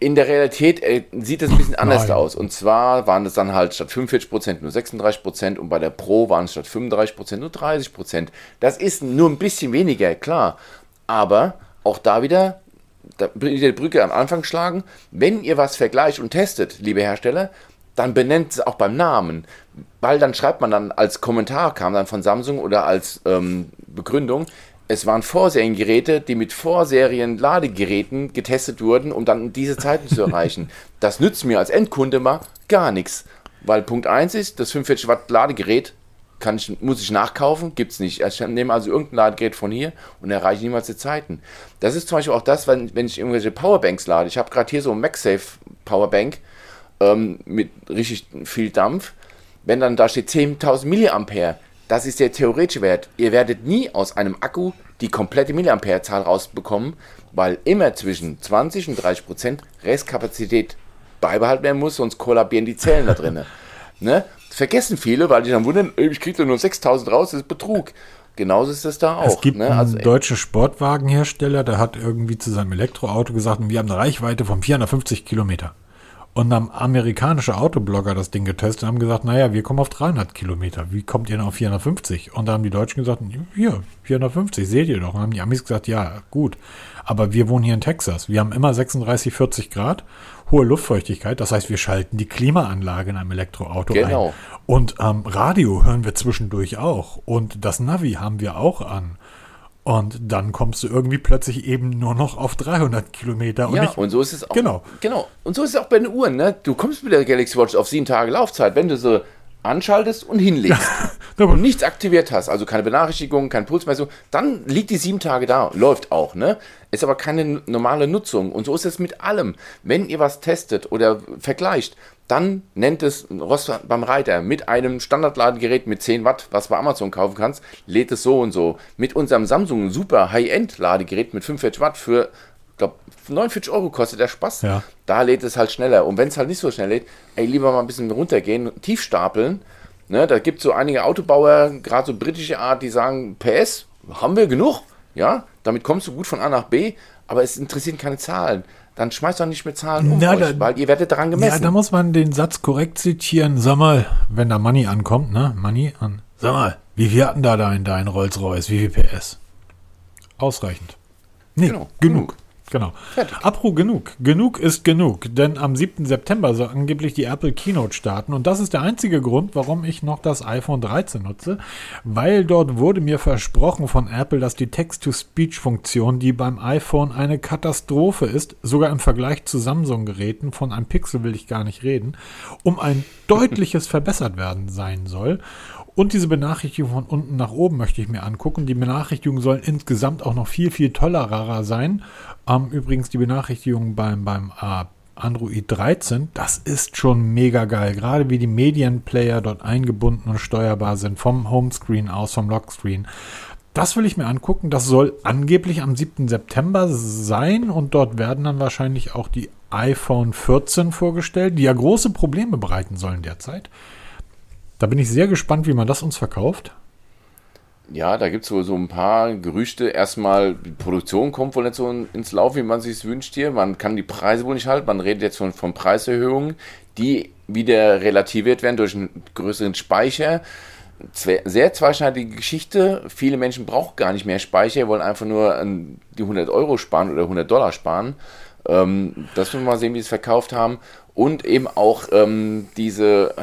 In der Realität äh, sieht es ein bisschen anders Nein. aus. Und zwar waren es dann halt statt 45% nur 36% und bei der Pro waren es statt 35% nur 30%. Das ist nur ein bisschen weniger, klar. Aber auch da wieder, die Brücke am Anfang schlagen, wenn ihr was vergleicht und testet, liebe Hersteller, dann benennt es auch beim Namen. Weil dann schreibt man dann als Kommentar, kam dann von Samsung oder als ähm, Begründung, es waren Vorseriengeräte, die mit Vorserien-Ladegeräten getestet wurden, um dann diese Zeiten zu erreichen. Das nützt mir als Endkunde mal gar nichts. Weil Punkt 1 ist, das 45 Watt Ladegerät kann ich, muss ich nachkaufen, gibt es nicht. Ich nehme also irgendein Ladegerät von hier und erreiche niemals die Zeiten. Das ist zum Beispiel auch das, wenn, wenn ich irgendwelche Powerbanks lade. Ich habe gerade hier so ein MagSafe Powerbank ähm, mit richtig viel Dampf. Wenn dann da steht 10.000 Milliampere, das ist der theoretische Wert. Ihr werdet nie aus einem Akku die komplette Milliampere-Zahl rausbekommen, weil immer zwischen 20 und 30 Prozent Restkapazität beibehalten werden muss, sonst kollabieren die Zellen da drinnen. Ne? Vergessen viele, weil die dann wundern, "Ey, ich kriege nur 6000 raus, das ist Betrug. Genauso ist das da auch. Es gibt ne? einen Also, deutschen Sportwagenhersteller, der hat irgendwie zu seinem Elektroauto gesagt, wir haben eine Reichweite von 450 Kilometer. Und dann haben amerikanische Autoblogger das Ding getestet und haben gesagt, naja, wir kommen auf 300 Kilometer. Wie kommt ihr denn auf 450? Und da haben die Deutschen gesagt, hier, 450, seht ihr doch. Und haben die Amis gesagt, ja, gut. Aber wir wohnen hier in Texas. Wir haben immer 36, 40 Grad, hohe Luftfeuchtigkeit. Das heißt, wir schalten die Klimaanlage in einem Elektroauto Genau. ein. Und ähm, Radio hören wir zwischendurch auch. Und das Navi haben wir auch an. Und dann kommst du irgendwie plötzlich eben nur noch auf 300 Kilometer. Und ja, nicht, und so ist es auch. Genau. Genau. Und so ist es auch bei den Uhren. Ne? Du kommst mit der Galaxy Watch auf sieben Tage Laufzeit, wenn du sie anschaltest und hinlegst und nichts aktiviert hast, also keine Benachrichtigung, kein Pulsmessung, dann liegt die sieben Tage da, läuft auch, ne? Ist aber keine normale Nutzung. Und so ist es mit allem. Wenn ihr was testet oder vergleicht, dann nennt es Rost beim Reiter mit einem Standardladegerät mit 10 Watt, was du bei Amazon kaufen kannst, lädt es so und so. Mit unserem Samsung Super High-End Ladegerät mit 45 Watt für, 49 Euro kostet der Spaß. Ja. Da lädt es halt schneller. Und wenn es halt nicht so schnell lädt, ey, lieber mal ein bisschen runtergehen, tief stapeln. Ne, da gibt es so einige Autobauer, gerade so britische Art, die sagen, PS, haben wir genug. Ja, damit kommst du gut von A nach B, aber es interessieren keine Zahlen. Dann schmeißt doch nicht mit Zahlen um Na, euch, da- weil ihr werdet daran ja, gemessen. da muss man den Satz korrekt zitieren. Sag mal, wenn da Money ankommt, ne? Money an. Sag mal, wie viel hatten da dein, dein Rolls-Royce? Wie viel PS? Ausreichend. Nee, genau. genug. Genau. Fertig. Apro genug. Genug ist genug, denn am 7. September soll angeblich die Apple Keynote starten und das ist der einzige Grund, warum ich noch das iPhone 13 nutze, weil dort wurde mir versprochen von Apple, dass die Text-to-Speech-Funktion, die beim iPhone eine Katastrophe ist, sogar im Vergleich zu Samsung-Geräten, von einem Pixel will ich gar nicht reden, um ein deutliches verbessert werden sein soll. Und diese Benachrichtigung von unten nach oben möchte ich mir angucken. Die Benachrichtigungen sollen insgesamt auch noch viel, viel tolerer sein. Ähm, übrigens die Benachrichtigung beim, beim äh, Android 13, das ist schon mega geil. Gerade wie die Medienplayer dort eingebunden und steuerbar sind, vom Homescreen aus, vom Lockscreen. Das will ich mir angucken. Das soll angeblich am 7. September sein und dort werden dann wahrscheinlich auch die iPhone 14 vorgestellt, die ja große Probleme bereiten sollen derzeit. Da bin ich sehr gespannt, wie man das uns verkauft. Ja, da gibt es wohl so ein paar Gerüchte. Erstmal, die Produktion kommt wohl nicht so ins Lauf, wie man sich wünscht hier. Man kann die Preise wohl nicht halten. Man redet jetzt von, von Preiserhöhungen, die wieder relativiert werden durch einen größeren Speicher. Sehr zweischneidige Geschichte. Viele Menschen brauchen gar nicht mehr Speicher, wollen einfach nur die 100 Euro sparen oder 100 Dollar sparen. Ähm, das müssen wir mal sehen, wie sie es verkauft haben. Und eben auch ähm, diese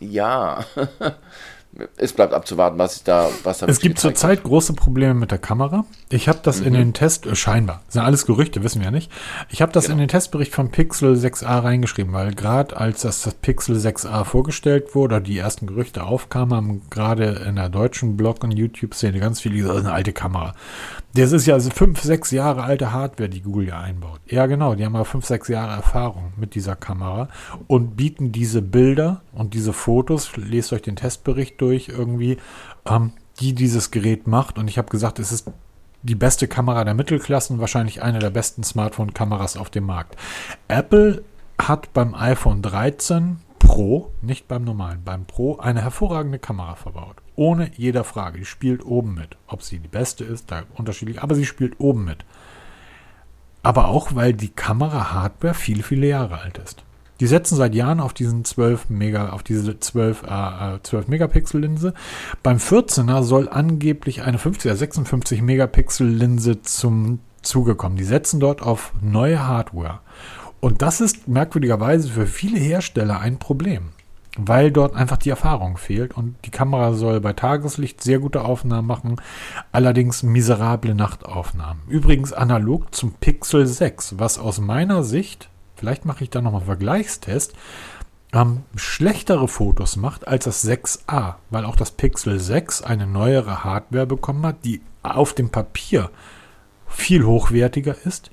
ja, es bleibt abzuwarten, was da, was da Es gibt zurzeit große Probleme mit der Kamera. Ich habe das mhm. in den Test, äh, scheinbar, das sind alles Gerüchte, wissen wir ja nicht. Ich habe das genau. in den Testbericht vom Pixel 6a reingeschrieben, weil gerade als das, das Pixel 6a vorgestellt wurde, die ersten Gerüchte aufkamen, haben gerade in der deutschen Blog- und YouTube-Szene ganz viele gesagt, das ist eine alte Kamera. Das ist ja also fünf, sechs Jahre alte Hardware, die Google ja einbaut. Ja, genau, die haben aber fünf, sechs Jahre Erfahrung mit dieser Kamera und bieten diese Bilder und diese Fotos, lest euch den Testbericht durch irgendwie, ähm, die dieses Gerät macht. Und ich habe gesagt, es ist die beste Kamera der Mittelklassen, wahrscheinlich eine der besten Smartphone-Kameras auf dem Markt. Apple hat beim iPhone 13 Pro, nicht beim normalen, beim Pro, eine hervorragende Kamera verbaut. Ohne jeder Frage. Die spielt oben mit. Ob sie die beste ist, da unterschiedlich, aber sie spielt oben mit. Aber auch, weil die Kamera-Hardware viele, viele Jahre alt ist. Die setzen seit Jahren auf diesen 12 Mega, auf diese 12, äh, 12 Megapixel Linse. Beim 14er soll angeblich eine 50 er 56 Megapixel Linse zum Zuge kommen. Die setzen dort auf neue Hardware. Und das ist merkwürdigerweise für viele Hersteller ein Problem weil dort einfach die Erfahrung fehlt und die Kamera soll bei Tageslicht sehr gute Aufnahmen machen, allerdings miserable Nachtaufnahmen. Übrigens analog zum Pixel 6, was aus meiner Sicht, vielleicht mache ich da nochmal einen Vergleichstest, ähm, schlechtere Fotos macht als das 6a, weil auch das Pixel 6 eine neuere Hardware bekommen hat, die auf dem Papier viel hochwertiger ist,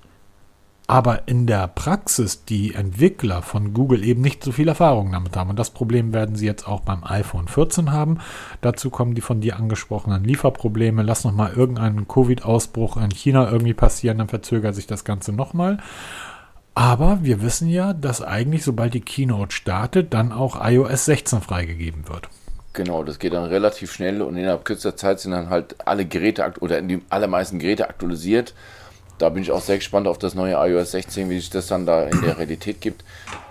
aber in der Praxis die Entwickler von Google eben nicht so viel Erfahrung damit haben. Und das Problem werden sie jetzt auch beim iPhone 14 haben. Dazu kommen die von dir angesprochenen Lieferprobleme. Lass nochmal irgendeinen Covid-Ausbruch in China irgendwie passieren, dann verzögert sich das Ganze nochmal. Aber wir wissen ja, dass eigentlich, sobald die Keynote startet, dann auch iOS 16 freigegeben wird. Genau, das geht dann relativ schnell und innerhalb kürzester Zeit sind dann halt alle Geräte oder die allermeisten Geräte aktualisiert da bin ich auch sehr gespannt auf das neue iOS 16, wie sich das dann da in der Realität gibt.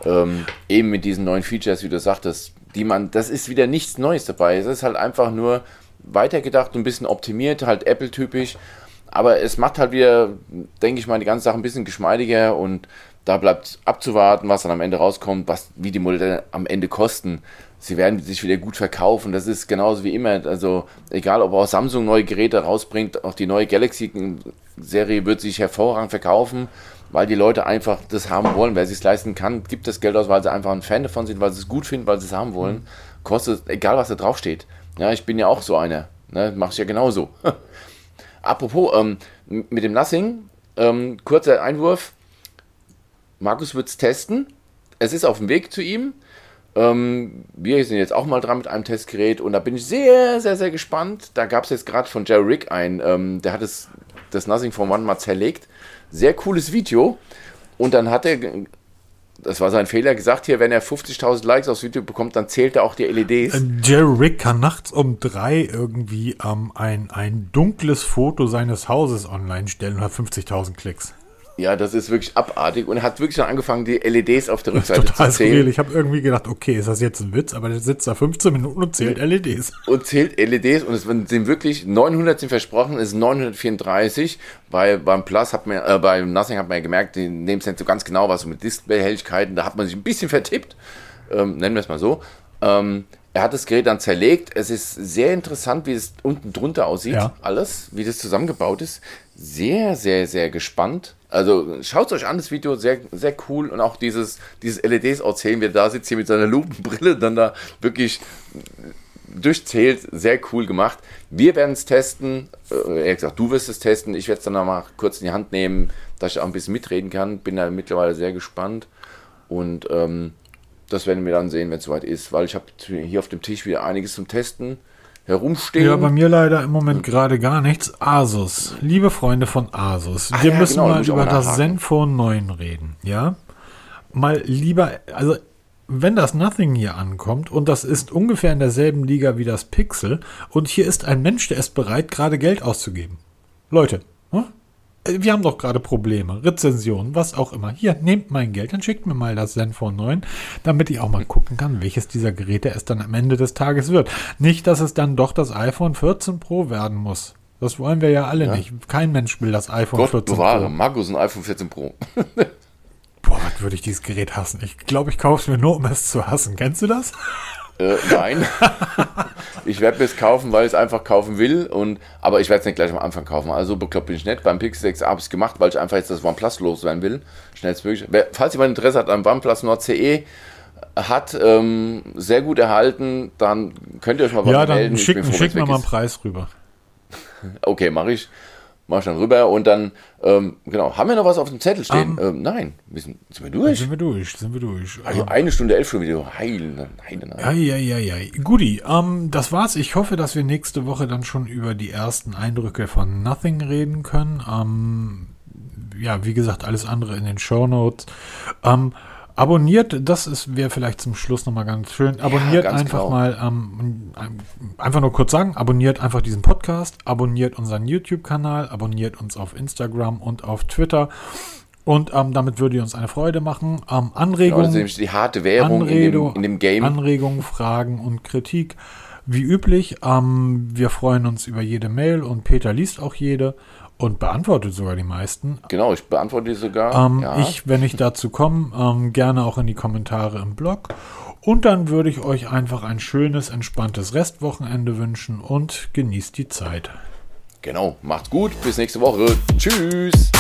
Ähm, eben mit diesen neuen Features, wie du sagtest, die man, das ist wieder nichts Neues dabei. Es ist halt einfach nur weitergedacht und ein bisschen optimiert, halt Apple-typisch. Aber es macht halt wieder, denke ich mal, die ganze Sache ein bisschen geschmeidiger und da bleibt abzuwarten, was dann am Ende rauskommt, was, wie die Modelle am Ende kosten sie werden sich wieder gut verkaufen. Das ist genauso wie immer. Also egal, ob auch Samsung neue Geräte rausbringt, auch die neue Galaxy-Serie wird sich hervorragend verkaufen, weil die Leute einfach das haben wollen. Wer es leisten kann, gibt das Geld aus, weil sie einfach ein Fan davon sind, weil sie es gut finden, weil sie es haben wollen. Kostet, egal was da drauf steht. Ja, ich bin ja auch so einer. Ne? Mache ich ja genauso. Apropos, ähm, mit dem Nothing, ähm, kurzer Einwurf. Markus wird es testen. Es ist auf dem Weg zu ihm. Ähm, wir sind jetzt auch mal dran mit einem Testgerät und da bin ich sehr, sehr, sehr gespannt. Da gab es jetzt gerade von Jerry Rick ein, ähm, der hat es, das Nothing for One mal zerlegt. Sehr cooles Video. Und dann hat er, das war sein Fehler, gesagt hier, wenn er 50.000 Likes aufs Video bekommt, dann zählt er auch die LEDs. Äh, Jerry Rick kann nachts um drei irgendwie ähm, ein, ein dunkles Foto seines Hauses online stellen und hat 50.000 Klicks. Ja, das ist wirklich abartig und hat wirklich schon angefangen, die LEDs auf der Rückseite Total zu zählen. Ich habe irgendwie gedacht, okay, ist das jetzt ein Witz? Aber der sitzt da 15 Minuten und zählt LEDs. und zählt LEDs und es sind wirklich 900 sind versprochen, es sind 934. Bei, beim Plus hat man, äh, bei Nothing hat man ja gemerkt, die nehmen es nicht so ganz genau, was mit Displayhelligkeiten, da hat man sich ein bisschen vertippt, ähm, nennen wir es mal so. Ähm, er hat das Gerät dann zerlegt. Es ist sehr interessant, wie es unten drunter aussieht, Ja. alles, wie das zusammengebaut ist. Sehr, sehr, sehr gespannt. Also schaut euch an, das Video, sehr, sehr cool. Und auch dieses, dieses LEDs auszählen, wie er da sitzt hier mit seiner Lupenbrille, dann da wirklich durchzählt, sehr cool gemacht. Wir werden es testen. Äh, er hat gesagt, du wirst es testen. Ich werde es dann noch mal kurz in die Hand nehmen, dass ich auch ein bisschen mitreden kann. Bin da mittlerweile sehr gespannt. Und ähm, das werden wir dann sehen, wenn es soweit ist, weil ich habe hier auf dem Tisch wieder einiges zum Testen herumstehen. Ja, bei mir leider im Moment gerade gar nichts. Asus. Liebe Freunde von Asus, wir ja, müssen genau, mal über das. Zenfone 9 reden. Ja? Mal lieber, also wenn das Nothing hier ankommt und das ist ungefähr in derselben Liga wie das Pixel und hier ist ein Mensch, der ist bereit, gerade Geld auszugeben. Leute, wir haben doch gerade Probleme, Rezensionen, was auch immer. Hier, nehmt mein Geld, dann schickt mir mal das Zenfone 9, damit ich auch mal gucken kann, welches dieser Geräte es dann am Ende des Tages wird. Nicht, dass es dann doch das iPhone 14 Pro werden muss. Das wollen wir ja alle nicht. Kein Mensch will das iPhone Gott 14 bewahre, Pro. Markus ein iPhone 14 Pro. Boah, was würde ich dieses Gerät hassen. Ich glaube, ich kaufe es mir nur, um es zu hassen. Kennst du das? Äh, nein. ich werde mir es kaufen, weil ich es einfach kaufen will. Und, aber ich werde es nicht gleich am Anfang kaufen. Also bekloppt bin ich nicht. Beim Pixel 6 habe ich es gemacht, weil ich einfach jetzt das OnePlus loswerden will. Schnellstmöglich. Wer, falls jemand Interesse hat am OnePlus Nord CE, hat ähm, sehr gut erhalten, dann könnt ihr euch mal bei Ja, dann melden. Ich schick, bin froh, schick wenn's mir weg mal einen. Preis rüber. Okay, mache ich. Mach ich dann rüber und dann, ähm, genau, haben wir noch was auf dem Zettel stehen? ähm, nein, wir sind, sind wir durch? Sind wir durch, sind wir durch. Also eine Stunde elf schon wieder. Heil, nein, nein. Ja, ja, ja, ja. Guti, ähm, das war's. Ich hoffe, dass wir nächste Woche dann schon über die ersten Eindrücke von Nothing reden können. Ähm, ja, wie gesagt, alles andere in den Show Notes. Ähm, abonniert, das ist wäre vielleicht zum Schluss nochmal ganz schön. Abonniert ganz einfach genau. mal, ähm, einfach nur kurz sagen, abonniert einfach diesen Podcast, abonniert unseren YouTube-Kanal, abonniert uns auf Instagram und auf Twitter. Und ähm, damit würde ihr uns eine Freude machen. Ähm, Genau, Anregungen. nämlich die harte Währung in dem, Anredo- in dem Game. Anregungen, Fragen und Kritik. Wie üblich, ähm, wir freuen uns über jede Mail und Peter liest auch jede und beantwortet sogar die meisten. Genau, ich beantworte die sogar. Ähm, ja. Ich, wenn ich dazu komme, ähm, gerne auch in die Kommentare im Blog. Und dann würde ich euch einfach ein schönes, entspanntes Restwochenende wünschen und genießt die Zeit. Genau, macht's gut, bis nächste Woche. Tschüss.